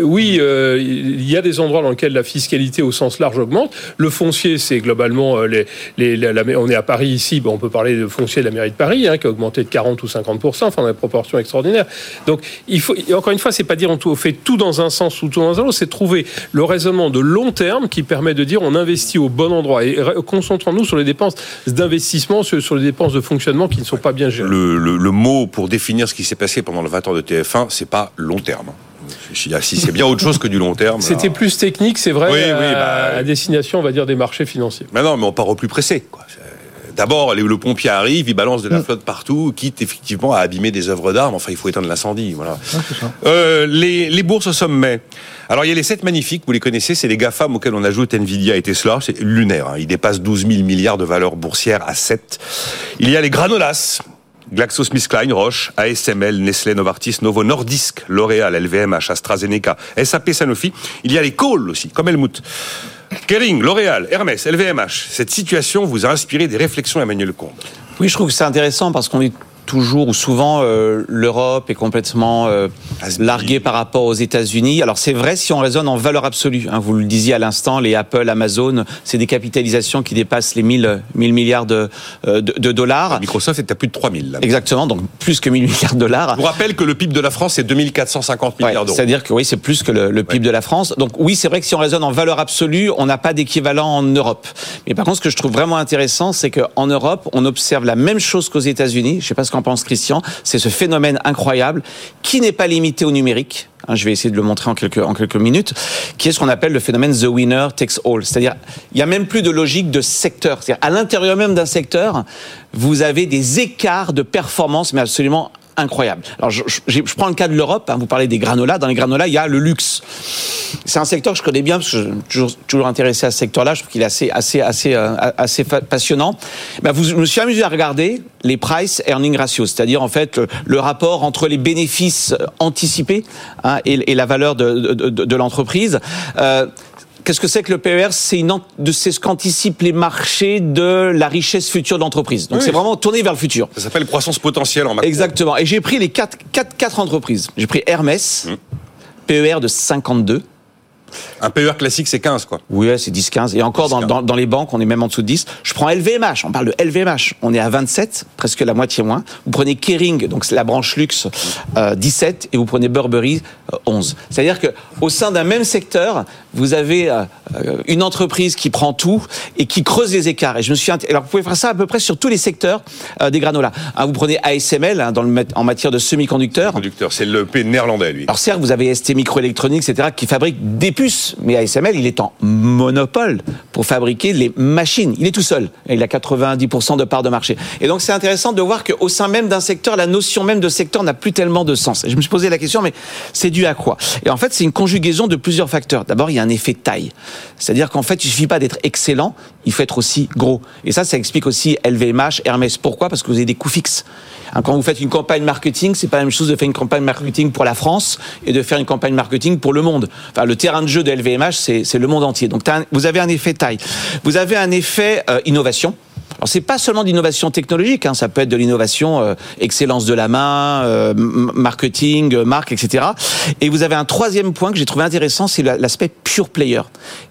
oui, euh, il y a des endroits dans lesquels la fiscalité au sens large augmente. Le foncier, c'est globalement euh, les, les, la- la- on est à Paris ici, on peut parler de foncier de la mairie de Paris, hein, qui a augmenté de 40 ou 50% enfin, dans des proportions extraordinaires. Donc il faut, encore une fois, c'est pas dire on tout- on fait tout dans un sens ou tout dans un autre, c'est trouver le raisonnement de long terme qui permet de dire on investit au bon endroit et concentrons-nous sur les dépenses d'investissement, sur, les dépenses de fonctionnement qui ne sont pas bien gérées. le, le- le mot pour définir ce qui s'est passé pendant le 20 ans de TF1, c'est pas long terme. Si si c'est bien autre chose que du long terme. C'était plus technique, c'est vrai, Oui, oui, à, bah, à destination, on va dire, des marchés financiers. Mais non, mais on part au plus pressé. quoi. D'abord, le pompier arrive, il balance de la flotte partout, quitte effectivement à abîmer des œuvres d'art. Enfin, il faut éteindre l'incendie. Voilà. Euh, les, les bourses au sommet. Alors, il y a les 7 magnifiques, vous les connaissez, c'est les GAFAM auxquels on ajoute Nvidia et Tesla. C'est lunaire. hein. Ils dépassent 12 000 milliards de valeur boursière à 7. Il y a les granolas. GlaxoSmithKline, Roche, ASML, Nestlé, Novartis, Novo Nordisk, L'Oréal, LVMH, AstraZeneca, SAP, Sanofi. Il y a les calls aussi, comme Helmut. Kering, L'Oréal, Hermès, LVMH. Cette situation vous a inspiré des réflexions, Emmanuel Combe. Oui, je trouve que c'est intéressant parce qu'on est toujours ou souvent euh, l'Europe est complètement euh, larguée par rapport aux États-Unis. Alors c'est vrai si on raisonne en valeur absolue. hein, vous le disiez à l'instant, les Apple, Amazon, c'est des capitalisations qui dépassent les 1000, 1000 milliards de, euh, de, de dollars. Microsoft est à plus de 3000. Là. Exactement, donc plus que 1000 milliards de dollars. Je vous rappelle que le PIB de la France, c'est 2450 Ouais, milliards d'euros. C'est-à-dire que oui, c'est plus que le, le PIB de la France. Donc oui, c'est vrai que si on raisonne en valeur absolue, on n'a pas d'équivalent en Europe. Mais par contre, ce que je trouve vraiment intéressant, c'est qu'en Europe, on observe la même chose qu'aux États-Unis. Je ne sais pas ce qu'en pense Christian. C'est ce phénomène incroyable qui n'est pas limité au numérique. Hein, je vais essayer de le montrer en quelques, minutes, qui est ce qu'on appelle le phénomène the winner takes all. C'est-à-dire, il n'y a même plus de logique de secteur. C'est-à-dire, à l'intérieur même d'un secteur, vous avez des écarts de performance, mais absolument incroyables. Alors, je, je- je prends le cas de l'Europe. hein, vous parlez des granolas. Dans les granolas, il y a le luxe. C'est un secteur que je connais bien parce que je suis toujours, toujours intéressé à ce secteur-là. Je trouve qu'il est assez, assez, assez, euh, assez passionnant. Ben, vous, je me suis amusé à regarder les price earning ratio, c'est-à-dire en fait le, rapport entre les bénéfices anticipés hein, et, et la valeur de, de, de- de l'entreprise. Euh, Qu'est-ce que c'est que le PER C'est une ce qu'anticipent les marchés de la richesse future de l'entreprise. Donc Oui. c'est vraiment tourné vers le futur. Ça s'appelle croissance potentielle en macro. Exactement. Et j'ai pris les quatre, quatre, quatre entreprises. J'ai pris Hermès, Mmh. PER de 52. Un PER classique, c'est 15, quoi. Oui, c'est 10-15. Et encore, dans, 10-15. dans, dans les banques, on est même en dessous de 10. Je prends LVMH, on parle de LVMH. On est à 27, presque la moitié moins. Vous prenez Kering, donc c'est la branche luxe, euh, 17. Et vous prenez Burberry, euh, 11. C'est-à-dire que au sein d'un même secteur, vous avez euh, euh, une entreprise qui prend tout et qui creuse les écarts. Et je me suis Alors, vous pouvez faire ça à peu près sur tous les secteurs euh, des granolas. Hein, vous prenez ASML, hein, dans le, en matière de semi-conducteurs. Conducteur, c'est le P néerlandais, lui. Alors certes, vous avez ST Microelectronics, etc., qui fabrique des puces, mais ASML, il est en monopole pour fabriquer les machines. Il est tout seul. Il a 90% de part de marché. Et donc c'est intéressant de voir qu'au sein même d'un secteur, la notion même de secteur n'a plus tellement de sens. Et je me suis posé la question, mais c'est dû à quoi? Et en fait, c'est une conjugaison de plusieurs facteurs. D'abord, il y a un effet taille. C'est-à-dire qu'en fait, il suffit pas d'être excellent, il faut être aussi gros. Et ça, ça explique aussi LVMH, Hermès. Pourquoi? Parce que vous avez des coûts fixes. Quand vous faites une campagne marketing, c'est pas la même chose de faire une campagne marketing pour la France et de faire une campagne marketing pour le monde. Enfin, le terrain de jeu de LVMH, c'est le monde entier. Donc, un- vous avez un effet taille. Vous avez un effet euh, innovation. Alors c'est pas seulement d'innovation technologique, hein, ça peut être de l'innovation euh, excellence de la main, euh, marketing, euh, marque, etc. Et vous avez un troisième point que j'ai trouvé intéressant, c'est la- l'aspect pure player.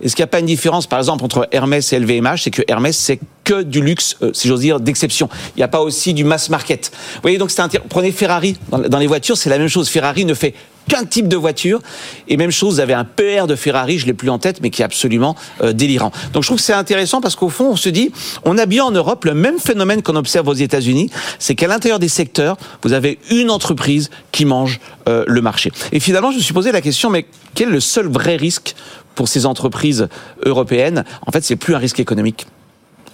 Est-ce qu'il n'y a pas une différence, par exemple, entre Hermès et LVMH C'est que Hermès, c'est que du luxe, euh, si j'ose dire, d'exception. Il n'y a pas aussi du mass market. Vous voyez, donc c'est intér- Prenez Ferrari. Dans les voitures, c'est la même chose. Ferrari ne fait qu'un type de voiture. Et même chose, vous avez un PR de Ferrari, je l'ai plus en tête, mais qui est absolument euh, délirant. Donc je trouve que c'est intéressant parce qu'au fond, on se dit, on a bien en Europe le même phénomène qu'on observe aux États-Unis, c'est qu'à l'intérieur des secteurs, vous avez une entreprise qui mange euh, le marché. Et finalement, je me suis posé la question, mais quel est le seul vrai risque pour ces entreprises européennes? En fait, c'est plus un risque économique,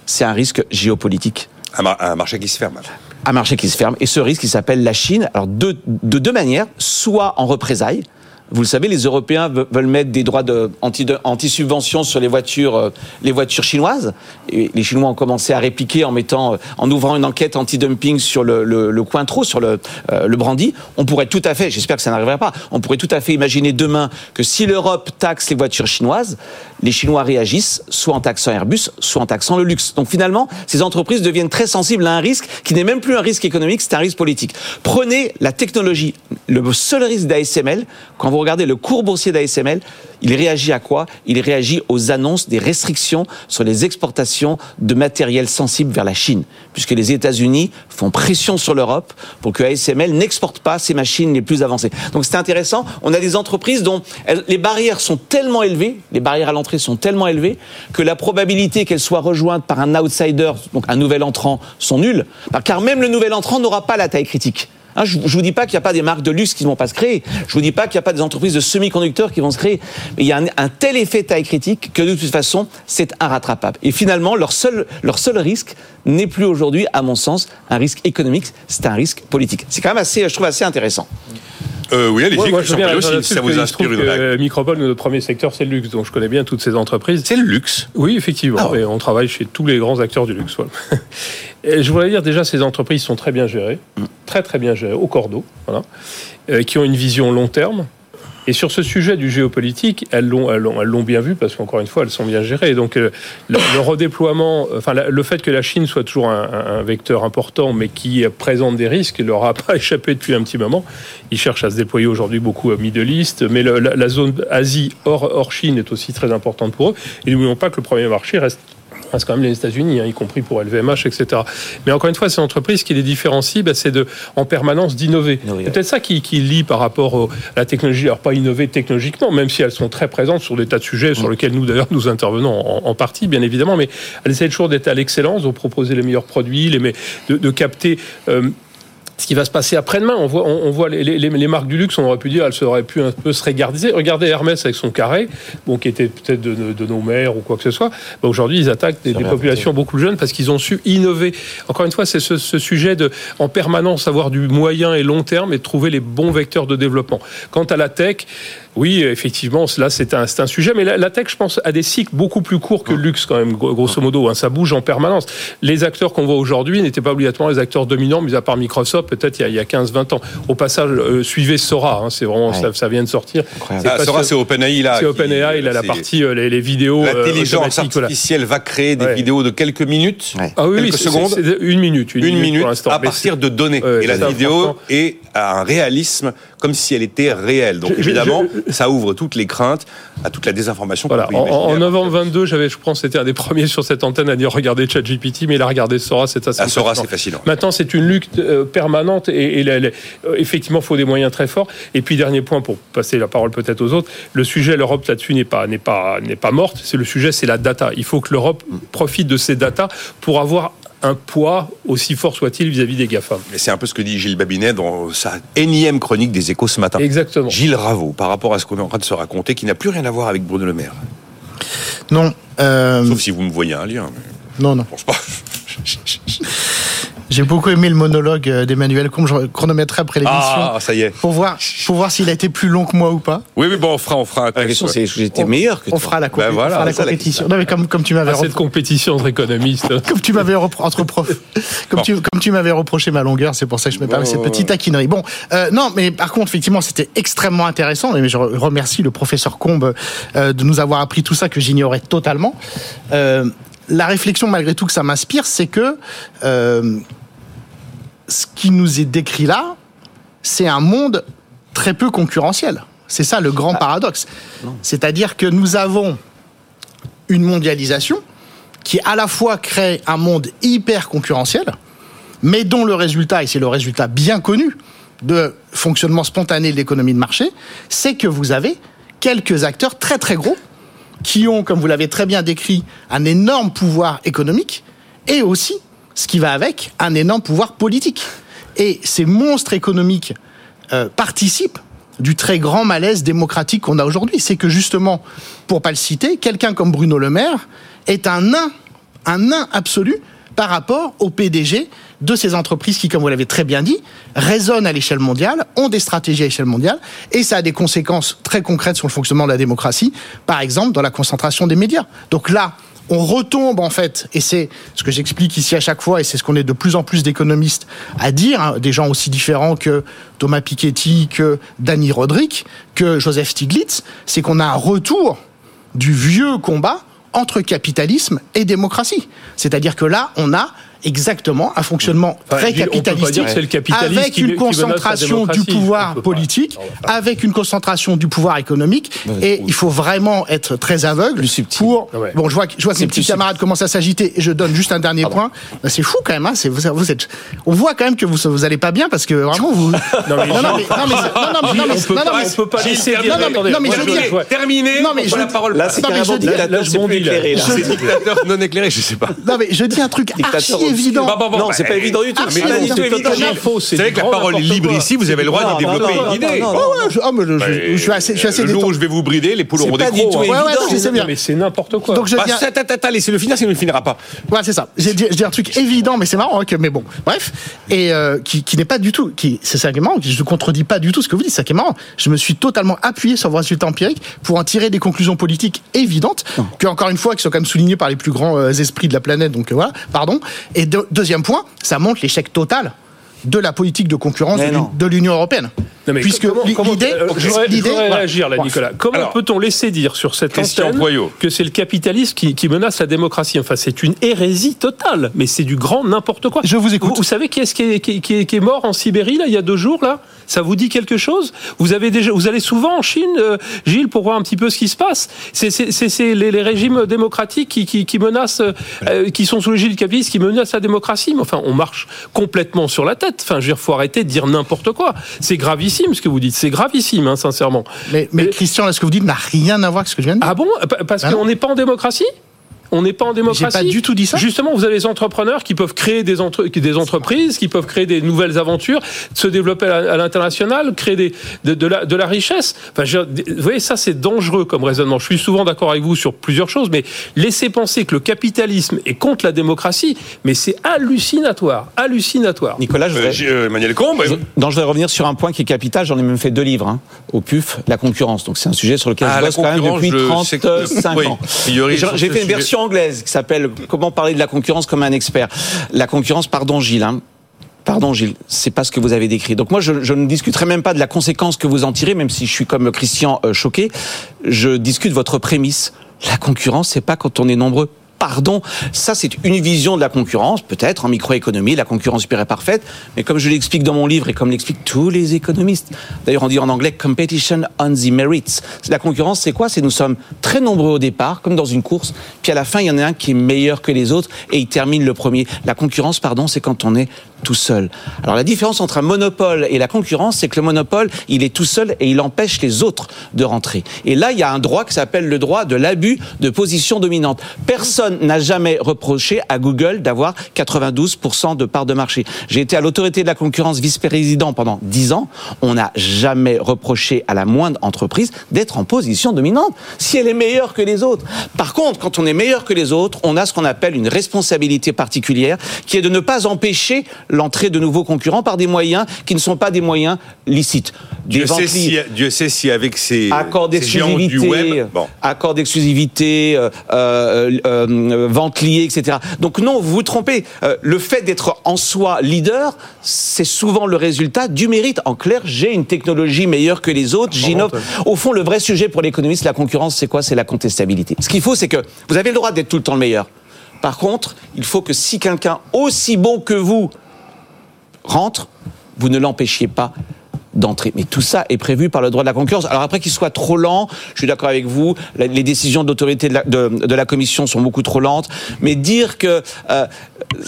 c'est un risque géopolitique Un, un marché qui se ferme. Un marché qui se ferme. Et ce risque, il s'appelle la Chine. Alors, de, de deux manières. Soit en représailles. Vous le savez, les Européens ve- veulent mettre des droits de, anti, de- anti-subvention sur les voitures, euh, les voitures chinoises. Et les Chinois ont commencé à répliquer en mettant, euh, en ouvrant une enquête anti-dumping sur le, le, le sur le, euh, le brandy. On pourrait tout à fait, j'espère que ça n'arrivera pas, on pourrait tout à fait imaginer demain que si l'Europe taxe les voitures chinoises, les Chinois réagissent soit en taxant Airbus, soit en taxant le luxe. Donc finalement, ces entreprises deviennent très sensibles à un risque qui n'est même plus un risque économique, c'est un risque politique. Prenez la technologie, le seul risque d'ASML, quand vous regardez le cours boursier d'ASML, il réagit à quoi? Il réagit aux annonces des restrictions sur les exportations de matériel sensible vers la Chine, puisque les États-Unis font pression sur l'Europe pour que ASML n'exporte pas ses machines les plus avancées. Donc c'est intéressant. On a des entreprises dont les barrières sont tellement élevées, les barrières à l'entrée sont tellement élevées que la probabilité qu'elles soient rejointes par un outsider, donc un nouvel entrant, sont nulles, car même le nouvel entrant n'aura pas la taille critique. Hein, je, je vous dis pas qu'il n'y a pas des marques de luxe qui ne vont pas se créer. Je vous dis pas qu'il n'y a pas des entreprises de semi-conducteurs qui vont se créer. Mais il y a un, un tel effet taille critique que de toute façon, c'est irrattrapable. Et finalement, leur seul, leur seul risque n'est plus aujourd'hui, à mon sens, un risque économique, c'est un risque politique. C'est quand même assez, je trouve assez intéressant. Euh, oui, allez-y, Moi, moi, je Christian veux bien Pellot, répondre si là-dessus, ça vous inspire une réaction. Micropole, notre premier secteur, c'est le luxe. Donc je connais bien toutes ces entreprises. C'est le luxe. Oui, effectivement. Ah ouais. Et on travaille chez tous les grands acteurs du luxe. voilà. Et je voudrais dire déjà, ces entreprises sont très bien gérées, très très bien gérées, au cordeau, voilà, euh, qui ont une vision long terme. Et sur ce sujet du géopolitique, elles l'ont, bien vu parce qu'encore une fois, elles sont bien gérées. Donc euh, le, redéploiement, enfin le fait que la Chine soit toujours un, vecteur important, mais qui présente des risques, il leur a pas échappé depuis un petit moment. Ils cherchent à se déployer aujourd'hui beaucoup à Middle East, mais la zone Asie hors, hors Chine est aussi très importante pour eux. Et n'oublions pas que le premier marché reste reste quand même les États-Unis, hein, y compris pour LVMH, etc. Mais encore une fois, c'est une entreprise qui les différencie, bah, c'est de, en permanence d'innover. Innover, C'est peut-être ça qui, qui lie par rapport au- à la technologie. Alors pas innover technologiquement, même si elles sont très présentes sur des tas de sujets sur lesquels nous d'ailleurs nous intervenons en, en partie, bien évidemment, mais elles essaient toujours d'être à l'excellence, de proposer les meilleurs produits, les, me- de, de capter. euh, ce qui va se passer après-demain. On voit, on, on voit les, les- les marques du luxe, on aurait pu dire, elles auraient pu un peu se régarder. Regardez Hermès avec son carré, bon, qui était peut-être de, de nos mères ou quoi que ce soit. Bah, Aujourd'hui, ils attaquent des, des populations beaucoup plus jeunes parce qu'ils ont su innover. Encore une fois, c'est ce, ce sujet de, en permanence, avoir du moyen et long terme et de trouver les bons vecteurs de développement. Quant à la tech, oui, effectivement, là, c'est un, sujet, mais la, la tech, je pense, a des cycles beaucoup plus courts que le luxe, quand même, gro- grosso modo. hein. ça bouge en permanence. Les acteurs qu'on voit aujourd'hui n'étaient pas obligatoirement les acteurs dominants, mis à part Microsoft, peut-être il y a, a 15-20 ans. Au passage, euh, suivez Sora, hein, c'est vraiment, Ouais. ça, ça vient de sortir. Ah, Sora, c'est OpenAI là. C'est OpenAI, il a la partie, euh, les, les vidéos. euh, L'intelligence automatiques, voilà. artificielle va créer des Ouais. vidéos de quelques minutes, Ouais. Ah oui, oui, quelques c'est- secondes, une minute. Une, une minute, pour l'instant. à partir de données. Ouais, et la vidéo est à un réalisme comme si elle était réelle. Donc Je- évidemment, je- ça ouvre toutes les craintes à toute la désinformation Voilà. peut En, en novembre 22, j'avais, je pense, c'était un des premiers sur cette antenne à dire regarder ChatGPT, mais il a regardé Sora, c'est assez. Ah, Sora, c'est fascinant. Maintenant, c'est une lutte euh, permanente et, et la- la- euh, effectivement, il faut des moyens très forts. Et puis, dernier point pour passer la parole peut-être aux autres, le sujet, l'Europe là-dessus n'est pas, n'est pas, n'est pas morte. C'est le sujet, c'est la data. Il faut que l'Europe profite de ces data pour avoir un poids aussi fort soit-il vis-à-vis des GAFAM. Et c'est un peu ce que dit Gilles Babinet dans sa énième chronique des échos ce matin. Exactement. Gilles Raveau, par rapport à ce qu'on est en train de se raconter, qui n'a plus rien à voir avec Bruno Le Maire. Non. euh, Sauf si vous me voyez un lien. Mais non, non. je pense pas. J'ai beaucoup aimé le monologue euh, d'Emmanuel Combe. Je chronométrerai après l'émission. Ah, ça y est. Pour voir, pour voir s'il a été plus long que moi ou pas. Oui, mais bon, on fera, on fera un La question, c'est j'étais meilleur que On fera la, compé- Ben voilà, on fera la c'est ça, la compétition. Non, mais comme, comme tu m'avais À cette compétition entre économistes. comme tu m'avais entre profs, comme Bon. tu comme tu m'avais reproché ma longueur, c'est pour ça que je me permets Ouais, cette petite taquinerie. Bon, euh, non, mais par contre, effectivement, c'était extrêmement intéressant. Et je re- remercie le professeur Combe euh, de nous avoir appris tout ça que j'ignorais totalement. Euh, la réflexion, malgré tout, que ça m'inspire, c'est que euh, ce qui nous est décrit là, c'est un monde très peu concurrentiel. C'est ça le grand paradoxe. C'est-à-dire que nous avons une mondialisation qui à la fois crée un monde hyper concurrentiel, mais dont le résultat, et c'est le résultat bien connu de fonctionnement spontané de l'économie de marché, c'est que vous avez quelques acteurs très très gros qui ont, comme vous l'avez très bien décrit, un énorme pouvoir économique et aussi, ce qui va avec, un énorme pouvoir politique. Et ces monstres économiques euh, participent du très grand malaise démocratique qu'on a aujourd'hui. C'est que justement, pour pas le citer, quelqu'un comme Bruno Le Maire est un nain, un nain absolu par rapport au PDG de ces entreprises qui, comme vous l'avez très bien dit, résonnent à l'échelle mondiale, ont des stratégies à l'échelle mondiale, et ça a des conséquences très concrètes sur le fonctionnement de la démocratie, par exemple dans la concentration des médias. Donc là, on retombe en fait, et c'est ce que j'explique ici à chaque fois, et c'est ce qu'on est de plus en plus d'économistes à dire, hein, des gens aussi différents que Thomas Piketty, que Danny Roderick, que Joseph Stiglitz, c'est qu'on a un retour du vieux combat entre capitalisme et démocratie. C'est-à-dire que là, on a exactement un fonctionnement Enfin, très capitalistique dire que c'est le capitalisme avec une concentration du pouvoir politique, avec une concentration du pouvoir économique. Et il faut vraiment être très aveugle Plus subtil. pour. Ouais. Bon, je vois, que- je vois que mes petits camarades commencent à s'agiter et je donne juste un dernier point. Ben, c'est fou quand même. Hein, c'est, vous, vous êtes, on voit quand même que vous vous allez pas bien parce que vraiment vous. Non, mais non, non, mais, non, mais, non, non, mais, non, mais, on peut non, non, pas, mais- on peut pas laisser dire. Non, non, mais- non, mais je je- Terminé. Non, mais je- la parole. Là, c'est Non, mais carrément je dis- dictateur, je c'est éclairé, dictateur non éclairé, je sais pas. non, mais je dis un truc archi. Évident. Bah, bon, bon, Non, bah, c'est pas évident du tout. Ah, C'est pas du tout c'est évident. C'est du que la parole est libre quoi. ici, vous avez le droit de non, développer non, une non, idée. je, oh, suis assez, je suis assez Le jour où je vais vous brider, les poules C'est auront des pas du crocs. tout hein. Sais bien. Non, mais c'est n'importe quoi. Donc je Bah, laissez-le finir, sinon il ne finira pas. Ouais, c'est ça. J'ai dit, je dis un truc évident, mais c'est marrant hein, que, mais bon, bref, et euh, qui, qui n'est pas du tout, qui, c'est ça qui est marrant. Je ne contredis pas du tout ce que vous dites. C'est ça qui est marrant. Je me suis totalement appuyé sur vos résultats empiriques pour en tirer des conclusions politiques évidentes, que encore une fois, qui sont quand même soulignées par les plus grands euh, esprits de la planète. Donc euh, voilà, pardon. Et de- deuxième point, ça montre l'échec total de la politique de concurrence Mais de l'Union européenne. Non, mais Puisque l'idée, euh, je voudrais, je l'idée, réagir là, Nicolas. Comment peut-on laisser dire sur cette antenne que c'est le capitalisme qui, qui menace la démocratie? Enfin, c'est une hérésie totale, mais c'est du grand n'importe quoi. Je vous écoute. Vous, savez qui est-ce qui est, qui, est- qui est mort en Sibérie là il y a deux jours là? Ça vous dit quelque chose? Vous avez déjà, vous allez souvent en Chine, euh, Gilles, pour voir un petit peu ce qui se passe? C'est les, les régimes démocratiques qui, qui, qui menacent, euh, qui sont sous l'égide du capitalisme, qui menacent la démocratie? Mais enfin, on marche complètement sur la tête. Enfin, je veux dire, faut arrêter de dire n'importe quoi. C'est gravissime ce que vous dites. C'est gravissime, hein, sincèrement. Mais, mais Mais- Christian, là, ce que vous dites n'a rien à voir avec ce que je viens de dire? Ah bon? Pa- Parce non. qu'on n'est pas en démocratie? On n'est pas en démocratie. J'ai pas du tout dit ça. Justement, vous avez des entrepreneurs qui peuvent créer des, entre- des entreprises, qui peuvent créer des nouvelles aventures, se développer à, l'international, créer des, de, de la, de la richesse. Enfin, je vous voyez, ça c'est dangereux comme raisonnement. Je suis souvent d'accord avec vous sur plusieurs choses, mais laisser penser que le capitalisme est contre la démocratie, mais c'est hallucinatoire, hallucinatoire. Nicolas, je Euh, voudrais... j'ai- euh, Emmanuel Combe, Je, non, je voudrais revenir sur un point qui est capital. J'en ai même fait deux livres hein, au PUF, la concurrence. Donc c'est un sujet sur lequel Ah, je bosse quand même depuis je sais que- 35 oui, ans. J'ai fait une sujet. Anglaise qui s'appelle Comment parler de la concurrence comme un expert? La concurrence, pardon Gilles. hein. Pardon Gilles, c'est pas ce que vous avez décrit. Donc moi, je, je ne discuterai même pas de la conséquence que vous en tirez, même si je suis comme Christian euh, choqué. Je discute votre prémisse. La concurrence, c'est pas quand on est nombreux. Pardon, ça c'est une vision de la concurrence, peut-être en microéconomie, la concurrence pure et parfaite, mais comme je l'explique dans mon livre et comme l'expliquent tous les économistes, d'ailleurs on dit en anglais competition on the merits. La concurrence c'est quoi? C'est nous sommes très nombreux au départ, comme dans une course, puis à la fin il y en a un qui est meilleur que les autres et il termine le premier. La concurrence, pardon, c'est quand on est tout seul. Alors la différence entre un monopole et la concurrence, c'est que le monopole, il est tout seul et il empêche les autres de rentrer. Et là, il y a un droit qui s'appelle le droit de l'abus de position dominante. Personne n'a jamais reproché à Google d'avoir 92% de part de marché. J'ai été à l'autorité de la concurrence vice-président pendant 10 ans. On n'a jamais reproché à la moindre entreprise d'être en position dominante si elle est meilleure que les autres. Par contre, quand on est meilleur que les autres, on a ce qu'on appelle une responsabilité particulière qui est de ne pas empêcher l'entrée de nouveaux concurrents par des moyens qui ne sont pas des moyens licites. Dieu sait, si. Dieu sait si avec ces, Accord ces géants du d'exclusivité, web, bon. accord d'exclusivité, euh, euh, euh, vente liée, etc. Donc non, vous vous trompez. Euh, le fait d'être en soi leader, c'est souvent le résultat du mérite. En clair, j'ai une technologie meilleure que les autres, j'innove. Au fond, le vrai sujet pour l'économiste, la concurrence, c'est quoi? C'est la contestabilité. Ce qu'il faut, c'est que vous avez le droit d'être tout le temps le meilleur. Par contre, il faut que si quelqu'un aussi bon que vous rentre, vous ne l'empêchiez pas d'entrer. Mais tout ça est prévu par le droit de la concurrence. Alors après qu'il soit trop lent, je suis d'accord avec vous, les décisions d'autorité de la, de, la Commission sont beaucoup trop lentes, mais dire que euh,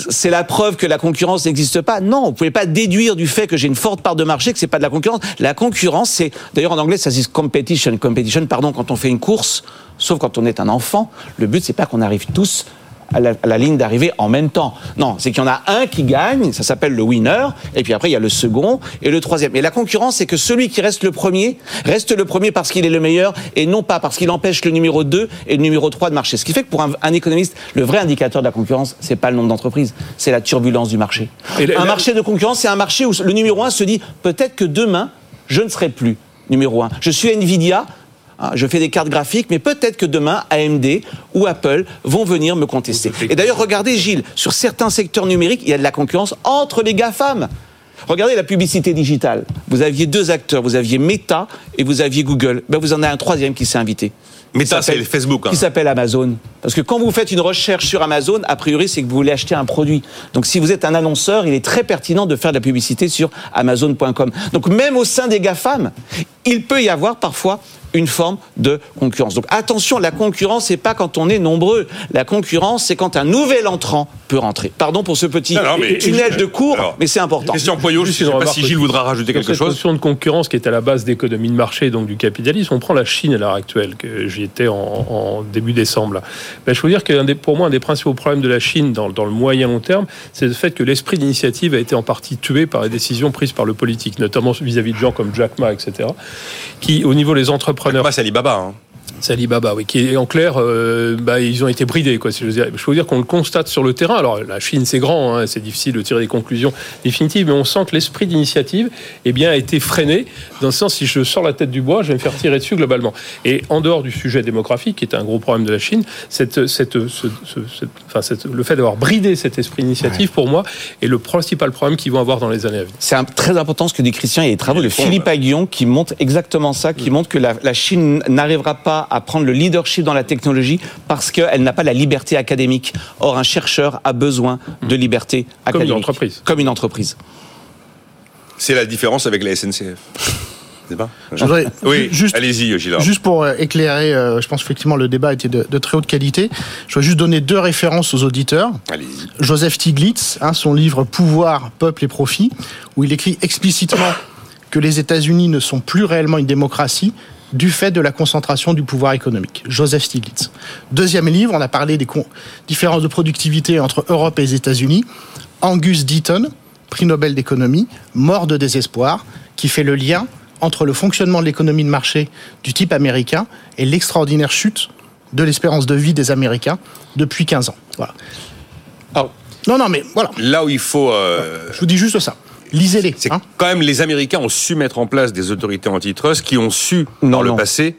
c'est la preuve que la concurrence n'existe pas, non, vous pouvez pas déduire du fait que j'ai une forte part de marché que c'est pas de la concurrence. La concurrence, c'est, d'ailleurs en anglais ça se competition, competition, pardon, quand on fait une course, sauf quand on est un enfant, le but c'est pas qu'on arrive tous à la, à la ligne d'arrivée en même temps. Non, c'est qu'il y en a un qui gagne, ça s'appelle le winner, et puis après il y a le second et le troisième. Et la concurrence, c'est que celui qui reste le premier, reste le premier parce qu'il est le meilleur, et non pas parce qu'il empêche le numéro 2 et le numéro 3 de marcher. Ce qui fait que pour un, un économiste, le vrai indicateur de la concurrence, c'est pas le nombre d'entreprises, c'est la turbulence du marché. Et un marché de concurrence, c'est un marché où le numéro 1 se dit, peut-être que demain, je ne serai plus numéro 1. Je suis Nvidia, je fais des cartes graphiques, mais peut-être que demain, AMD ou Apple vont venir me contester. Et d'ailleurs, regardez, Gilles, sur certains secteurs numériques, il y a de la concurrence entre les GAFAM. Regardez la publicité digitale. Vous aviez deux acteurs, vous aviez Meta et vous aviez Google. Ben, vous en avez un troisième qui s'est invité. Meta, c'est Facebook, hein. Qui s'appelle Amazon. Parce que quand vous faites une recherche sur Amazon, a priori, c'est que vous voulez acheter un produit. Donc si vous êtes un annonceur, il est très pertinent de faire de la publicité sur Amazon.com. Donc même au sein des GAFAM, il peut y avoir parfois une forme de concurrence. Donc attention, la concurrence, c'est pas quand on est nombreux. La concurrence, c'est quand un nouvel entrant peut rentrer. Pardon pour ce petit Non, non, mais- tunnel de cours, Alors, mais c'est important. Christian Poyot, je Juste ne sais pas si Gilles voudra rajouter quelque cette chose. notion de concurrence qui est à la base d'économie de marché, donc du capitalisme, on prend la Chine à l'heure actuelle, que j'y étais en, en début décembre. Là. Ben, je veux dire que pour moi, un des principaux problèmes de la Chine dans, dans le moyen long terme, c'est le fait que l'esprit d'initiative a été en partie tué par les décisions prises par le politique, notamment vis-à-vis de gens comme Jack Ma, etc., qui, au niveau des entrepreneurs, Bah, c'est Alibaba. Hein. C'est Alibaba, oui, qui est en clair, euh, bah, ils ont été bridés, quoi. Si je veux dire, je veux dire qu'on le constate sur le terrain. Alors, la Chine, c'est grand, hein, c'est difficile de tirer des conclusions définitives, mais on sent que l'esprit d'initiative, eh bien, a été freiné. Dans le sens, si je sors la tête du bois, je vais me faire tirer dessus globalement. Et en dehors du sujet démographique, qui est un gros problème de la Chine, cette, cette, ce- ce- cette- enfin, cette- le fait d'avoir bridé cet esprit d'initiative, pour moi, est le principal problème qu'ils vont avoir dans les années à venir. C'est un- très important ce que dit Christian. Il y a des travaux de Philippe. Aguillon qui montrent exactement ça, qui montrent que la, la Chine n'arrivera pas à prendre le leadership dans la technologie parce qu'elle n'a pas la liberté académique. Or, un chercheur a besoin de liberté Comme une académique. entreprise. Comme une entreprise. C'est la différence avec la SNCF. C'est pas Je voudrais Oui, juste- allez-y, Gilles. Juste pour euh, éclairer, euh, je pense effectivement le débat était de, de très haute qualité. Je voudrais juste donner deux références aux auditeurs. Allez-y. Joseph Stiglitz, hein, son livre Pouvoir, peuple et profit, où il écrit explicitement que les États-Unis ne sont plus réellement une démocratie du fait de la concentration du pouvoir économique. Joseph Stiglitz. Deuxième livre, on a parlé des différences de productivité entre Europe et les États-Unis. Angus Deaton, prix Nobel d'économie, mort de désespoir, qui fait le lien entre le fonctionnement de l'économie de marché du type américain et l'extraordinaire chute de l'espérance de vie des Américains depuis 15 ans. Voilà. Alors, Non, non, mais voilà. Là où il faut. euh, Je vous dis juste ça. Lisez-les. c'est hein. quand même les Américains ont su mettre en place des autorités antitrust qui ont su, Non, dans le passé,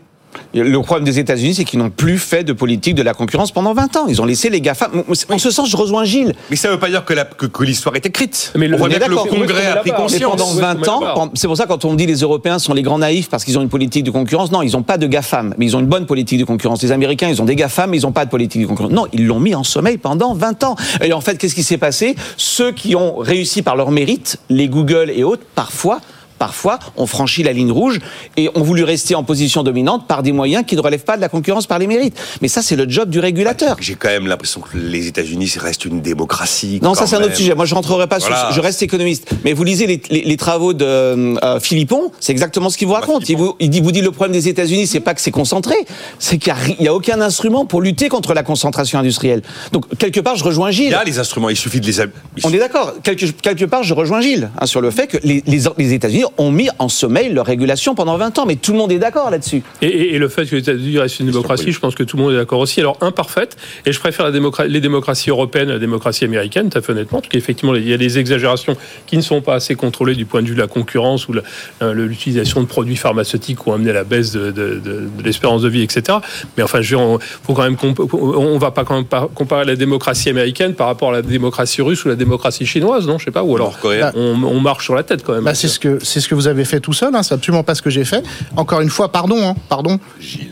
Le problème des États-Unis, c'est qu'ils n'ont plus fait de politique de la concurrence pendant 20 ans. Ils ont laissé les GAFA. En ce sens, je rejoins Gilles. Mais ça ne veut pas dire que la- que- que l'histoire est écrite. Mais le- on voit bien que le. Congrès a pris conscience. pendant Où est-ce qu'on 20 met la ans, c'est pour ça quand on dit les Européens sont les grands naïfs parce qu'ils ont une politique de concurrence, non, ils n'ont pas de GAFAM, mais ils ont une bonne politique de concurrence. Les Américains, ils ont des GAFAM, mais ils n'ont pas de politique de concurrence. Non, ils l'ont mis en sommeil pendant 20 ans. Et en fait, qu'est-ce qui s'est passé? Ceux qui ont réussi par leur mérite, les Google et autres, parfois, parfois, ont franchi la ligne rouge et ont voulu rester en position dominante par des moyens qui ne relèvent pas de la concurrence par les mérites. Mais ça, c'est le job du régulateur. J'ai quand même l'impression que les États-Unis restent une démocratie. Non, ça c'est un autre sujet. Moi, je rentrerai pas Voilà. sur. Je reste économiste. Mais vous lisez les, les- les travaux de euh, Philippon, c'est exactement ce qu'il vous Bah, raconte. Il vous, il dit, vous dit le problème des États-Unis, c'est pas que c'est concentré, c'est qu'il n'y a, aucun instrument pour lutter contre la concentration industrielle. Donc quelque part, je rejoins Il Gilles. y a les instruments, il suffit de les. il On est d'accord. Quelque, quelque part, je rejoins Gilles hein, sur le fait que les États-Unis ont mis en sommeil leur régulation pendant 20 ans. Mais tout le monde est d'accord là-dessus. Et, et- et le fait que les États-Unis restent une démocratie, je pense que tout le monde est d'accord aussi. Alors imparfaite, et je préfère la démocra- les démocraties européennes à la démocratie américaine, tout à fait honnêtement, parce qu'effectivement, il y a des exagérations qui ne sont pas assez contrôlées du point de vue de la concurrence ou euh, l'utilisation de produits pharmaceutiques qui ont amené à la baisse de, de- de- de l'espérance de vie, etc. Mais enfin, je veux dire, on, faut quand même on va pas quand même pas comparer la démocratie américaine par rapport à la démocratie russe ou la démocratie chinoise, non Je sais pas. Ou alors, on, on marche sur la tête quand même. Bah, c'est ce que c'est ce que vous avez fait tout seul. Hein, c'est absolument pas ce que j'ai fait. Encore une fois, pardon, hein, pardon.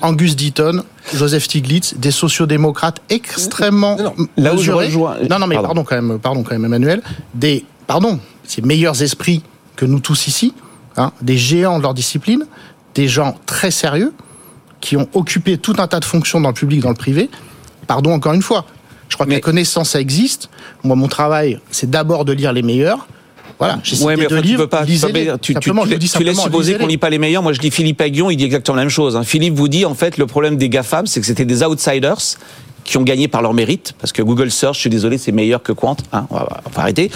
Angus Deaton, Joseph Stiglitz, des sociodémocrates extrêmement Non, non. Là où je rejoins- Non, non, mais Pardon. pardon. quand même, pardon quand même, Emmanuel. Des, pardon, ces meilleurs esprits que nous tous ici, hein, des géants de leur discipline, des gens très sérieux qui ont occupé tout un tas de fonctions dans le public, dans le privé. Pardon encore une fois. Je crois que la connaissance, ça existe. Moi, mon travail, c'est d'abord de lire les meilleurs. Voilà, j'ai Ouais, mais deux enfin, tu livres, peux pas. tu peux lisez-les. pas- tu, tu- tu- dis tu laisses supposer qu'on lit pas les meilleurs. Moi, je lis Philippe Aguillon, il dit exactement la même chose. hein. Philippe vous dit, en fait, le problème des GAFAM, c'est que c'était des outsiders qui ont gagné par leur mérite, parce que Google Search, je suis désolé, c'est meilleur que Quant. Hein, on, va, on va arrêter.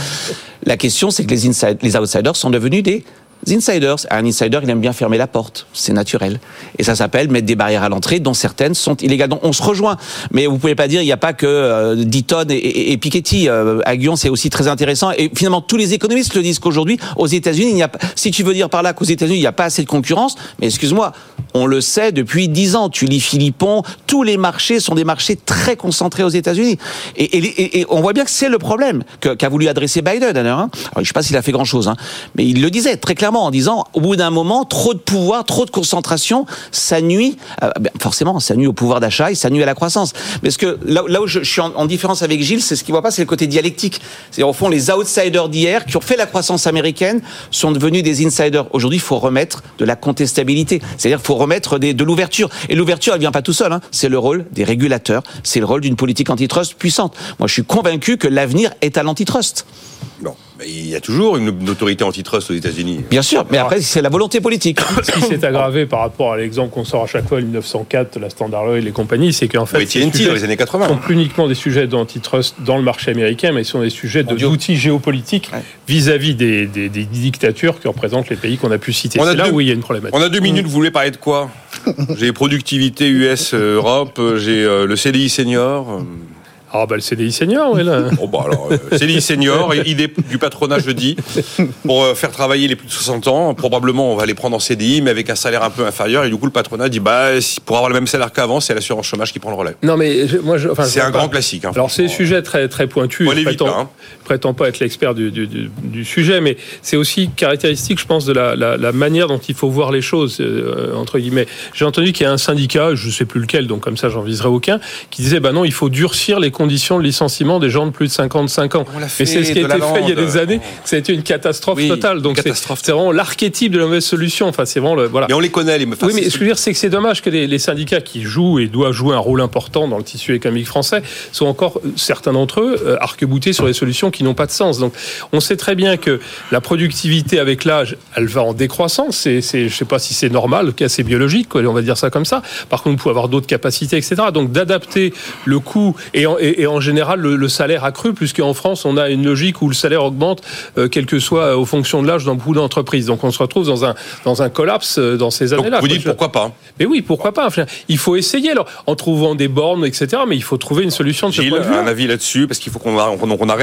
La question, c'est que les, inside- les outsiders sont devenus des insiders. Un insider, il aime bien fermer la porte, c'est naturel. Et ça s'appelle mettre des barrières à l'entrée, dont certaines sont illégales. Donc on se rejoint. Mais vous pouvez pas dire, il n'y a pas que euh, Deaton et, et, et Piketty. Euh, Aguillon, c'est aussi très intéressant. Et finalement, tous les économistes le disent qu'aujourd'hui, aux États-Unis, il n'y a pas. Si tu veux dire par là qu'aux États-Unis, il n'y a pas assez de concurrence, mais excuse-moi, on le sait depuis dix ans. Tu lis Philippon, tous les marchés sont des marchés très concentrés aux États-Unis. Et, on voit bien que c'est le problème qu'a voulu adresser Biden d'ailleurs. Hein. Je sais pas s'il a fait grand-chose, hein, mais il le disait très clairement en disant, au bout d'un moment, trop de pouvoir, trop de concentration, ça nuit, euh, ben, forcément, ça nuit au pouvoir d'achat et ça nuit à la croissance. Parce que là, où je, suis en, en différence avec Gilles, c'est ce qu'il voit pas, c'est le côté dialectique. C'est au fond les outsiders d'hier qui ont fait la croissance américaine sont devenus des insiders. Aujourd'hui, il faut remettre de la contestabilité. C'est-à-dire faut remettre de l'ouverture. Et l'ouverture, elle vient pas tout seul. Hein. C'est le rôle des régulateurs. C'est le rôle d'une politique antitrust puissante. Moi, je suis convaincu que l'avenir est à l'antitrust. Mais il y a toujours une, une autorité antitrust aux États-Unis. Bien sûr, mais après, c'est la volonté politique. Ce qui s'est aggravé par rapport à l'exemple qu'on sort à chaque fois, le 1904, la Standard Oil et compagnie, c'est qu'en fait, dans les années 80. sont plus uniquement des sujets d'antitrust dans le marché américain, mais sont des sujets d'outils géopolitiques Ouais. vis-à-vis des, des- des dictatures que représentent les pays qu'on a pu citer. On a C'est là deux- où il y a une problématique. On a deux minutes, vous voulez parler de quoi? J'ai productivité US euh, Europe, euh, j'ai euh, le CDI senior. Ah bah le CDI senior, oui là. Bon, bah alors, euh, CDI senior, idée du patronat jeudi, pour euh, faire travailler les plus de 60 ans. Probablement, on va les prendre en CDI, mais avec un salaire un peu inférieur. Et du coup, le patronat dit, bah, pour avoir le même salaire qu'avant, c'est l'assurance chômage qui prend le relais. Non mais je- moi, je, enfin, je C'est un pas. grand classique. hein, Alors c'est franchement. sujets très très là, hein. Je prétends pas être l'expert du, du- du- du sujet, mais c'est aussi caractéristique, je pense, de la, la- la manière dont il faut voir les choses euh, entre guillemets. J'ai entendu qu'il y a un syndicat, je sais plus lequel, donc comme ça j'en viserai aucun, qui disait bah non, il faut durcir les conditions de licenciement des gens de plus de 55 ans. Fait c'est ce qui a été fait il y a des années. Ça a été une catastrophe Oui, totale. Donc c'est vraiment l'archétype de la mauvaise solution. Enfin c'est vraiment le voilà. Mais on les connaît, les enfin, Oui, mais ce que je veux dire, c'est que c'est dommage que les, les syndicats qui jouent et doivent jouer un rôle important dans le tissu économique français sont encore, certains d'entre eux, euh, arc-boutés sur les solutions qui n'ont pas de sens. Donc, on sait très bien que la productivité avec l'âge, elle va en décroissance. C'est, je sais pas si c'est normal, cas c'est biologique, quoi, on va dire ça comme ça. Par contre, on peut avoir d'autres capacités, etc. Donc, d'adapter le coût et en, et, et en général le, le salaire accru, puisqu'en France, on a une logique où le salaire augmente, euh, quel que soit euh, aux fonctions de l'âge dans beaucoup d'entreprises. Donc, on se retrouve dans un, dans un collapse euh, dans ces années-là. vous dites pourquoi pas Mais oui, pourquoi pas Il faut essayer, alors, en trouvant des bornes, etc. Mais il faut trouver une solution de ce Gilles, point de vue. un avis là-dessus, parce qu'il faut qu'on arrête,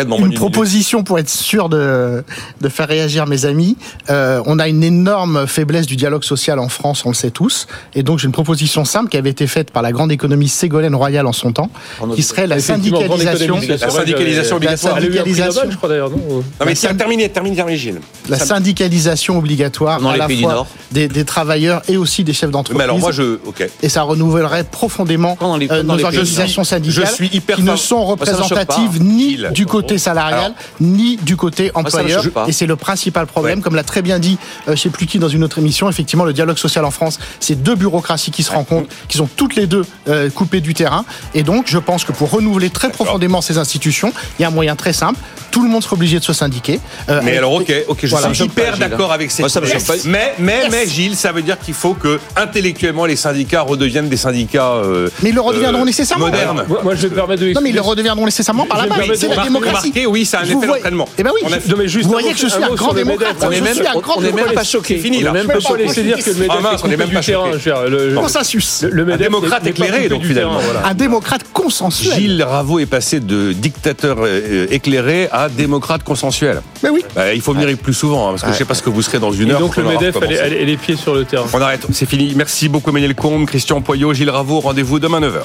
qu'on proposition pour être sûr de, de faire réagir mes amis. Euh, on a une énorme faiblesse du dialogue social en France, on le sait tous. Et donc j'ai une proposition simple qui avait été faite par la grande économiste Ségolène Royal en son temps, qui serait la syndicalisation, La syndicalisation obligatoire. Syndicalisation. Je crois d'ailleurs, non Non, mais La tiens, syn- terminez, terminez, terminez, Gilles. la syndicalisation obligatoire Dans à la fois des, des travailleurs et aussi des chefs d'entreprise. Mais alors, moi, je. Ok. et ça renouvellerait profondément les- euh, nos organisations Je syndicales suis hyper qui ne sont représentatives ni du côté salarial Alors. ni du côté employeur et c'est le principal problème Ouais. comme l'a très bien dit euh, je sais plus qui dans une autre émission effectivement le dialogue social en France c'est deux bureaucraties qui se rencontrent qui sont toutes les deux euh, coupées du terrain et donc je pense que pour renouveler très profondément ces institutions il y a un moyen très simple tout le monde sera obligé de se syndiquer Euh, Mais alors, ok, ok, je Voilà. suis hyper d'accord avec cette Moi, ça. Mais, mais, Yes. mais, Gilles, ça veut dire qu'il faut que intellectuellement les syndicats redeviennent des syndicats euh, Mais ils le redeviendront euh, nécessairement. modernes. Moi, je vais me permettre de non mais ils le redeviendront nécessairement par la base c'est la démocratie oui, oui, ça a un effet d'entraînement. Eh ben oui, On a- Non, mais juste vous voyez que je suis un grand démocrate. On est suis même- même pas choqué. Fini, On là. est même On pas peut pas choqué. laisser dire que le MEDEF est on est coupé même pas terrain. le- Consensus. le- démocrate n'est- n'est éclairé, donc, du finalement. Un démocrate consensuel. Gilles Raveau est passé de dictateur euh, éclairé à démocrate consensuel. Mais oui. Bah, il faut venir plus souvent, hein, parce que je sais pas ce que vous serez dans une Et heure. donc le MEDEF, est les pieds sur le terrain. On arrête, c'est fini. Merci beaucoup Emmanuel Combe, Christian Poyot, Gilles Raveau. Rendez-vous demain 9h.